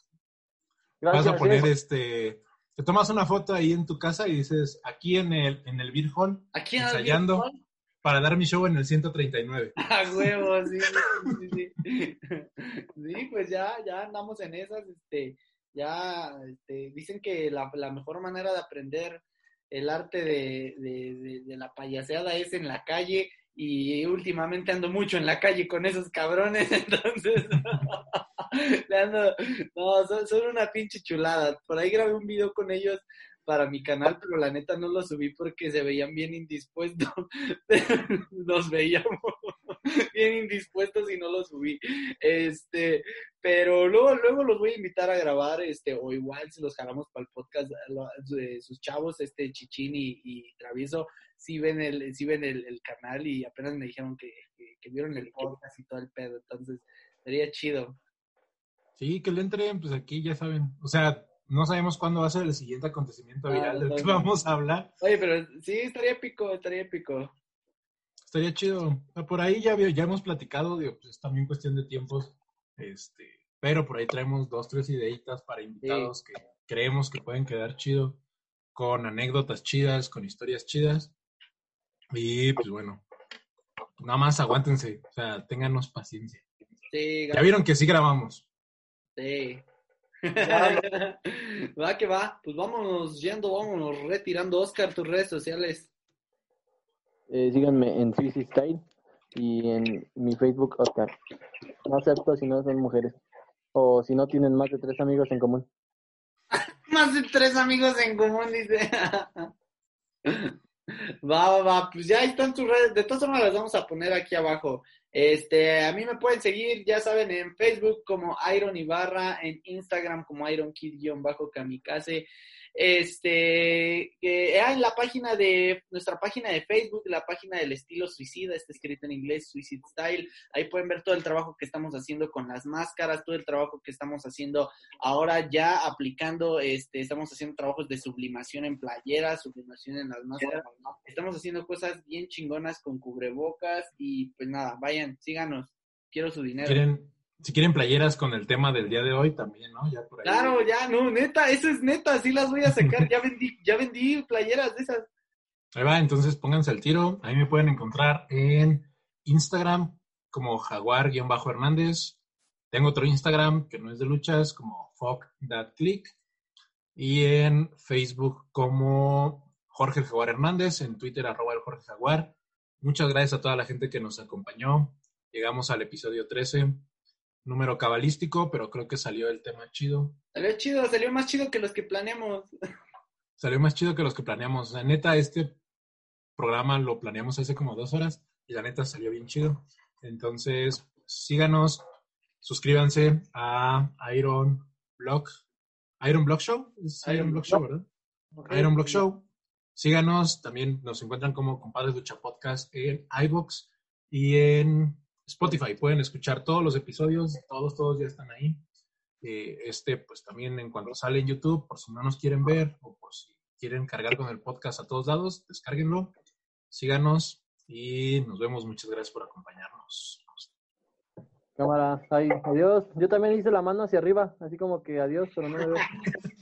Vas a Gracias, poner eh. este. Te tomas una foto ahí en tu casa y dices, aquí en el, en el Beer Hall, Aquí en Ensayando. el para dar mi show en el 139. A huevo, sí, sí, sí, sí. Sí, pues ya, ya andamos en esas, este, ya, este, dicen que la, mejor manera de aprender el arte de, de, la payaseada es en la calle y últimamente ando mucho en la calle con esos cabrones, entonces, le ando, no, son, son una pinche chulada. Por ahí grabé un video con ellos para mi canal, pero la neta no lo subí porque se veían bien indispuestos. Nos veíamos. bien indispuestos y no los subí. Este, pero luego, luego los voy a invitar a grabar, este, o igual si los jalamos para el podcast, de sus chavos, este, Chichín y, y Travieso, sí ven el, sí ven el, el, canal y apenas me dijeron que, que, que vieron el podcast y todo el pedo, entonces sería chido. Sí, que le entren, pues aquí ya saben. O sea, no sabemos cuándo va a ser el siguiente acontecimiento ah, viral del que vamos a hablar. Oye, pero sí, estaría épico, estaría épico. Estaría chido. Por ahí ya, ya hemos platicado, digo, pues es también cuestión de tiempos. Este, pero por ahí traemos dos, tres ideitas para invitados que creemos que pueden quedar chido, con anécdotas chidas, con historias chidas. Y pues bueno, nada más aguántense, o sea, ténganos paciencia. Sí, ya vieron que sí grabamos. Sí. va que va, pues vámonos yendo, vámonos retirando. Oscar, tus redes sociales. Eh, síganme en Suicide Style y en mi Facebook Oscar. No acepto si no son mujeres. O si no tienen más de tres amigos en común. más de tres amigos en común, dice. va, va, va. Pues ya están tus redes. De todas formas las vamos a poner aquí abajo. Este, a mí me pueden seguir, ya saben, en Facebook como Iron Ibarra, en Instagram como Iron Kid-Kamikaze. Este, eh, en la página de, nuestra página de Facebook, la página del estilo suicida, está escrito en inglés, Suicide Style. Ahí pueden ver todo el trabajo que estamos haciendo con las máscaras, todo el trabajo que estamos haciendo ahora ya aplicando, este, estamos haciendo trabajos de sublimación en playeras, sublimación en las máscaras. Estamos haciendo cosas bien chingonas con cubrebocas y pues nada, vayan, síganos. Quiero su dinero si quieren playeras con el tema del día de hoy también, ¿no? Ya por ahí. Claro, ya, no, neta, eso es neta, sí las voy a sacar, ya vendí, ya vendí playeras de esas. Ahí va, entonces pónganse el tiro, ahí me pueden encontrar en Instagram como jaguar-hernández, tengo otro Instagram que no es de luchas, como fuck that click, y en Facebook como Jorge Jaguar Hernández, en Twitter arroba el Jorge Jaguar. Muchas gracias a toda la gente que nos acompañó. Llegamos al episodio 13 número cabalístico, pero creo que salió el tema chido. Salió chido, salió más chido que los que planeamos. Salió más chido que los que planeamos. La neta, este programa lo planeamos hace como dos horas y la neta salió bien chido. Entonces, síganos, suscríbanse a Iron Block. Iron Block Show, es Iron, Block Show, ¿verdad? Iron Block Show. Síganos, también nos encuentran como Compadres Lucha Podcast en iBox y en Spotify. Pueden escuchar todos los episodios, todos, todos ya están ahí. Eh, este, pues también en cuanto sale en YouTube, por si no nos quieren ver o por si quieren cargar con el podcast a todos lados, descárguenlo, síganos y nos vemos. Muchas gracias por acompañarnos. Cámara, adiós. Yo también hice la mano hacia arriba, así como que adiós, pero no me veo.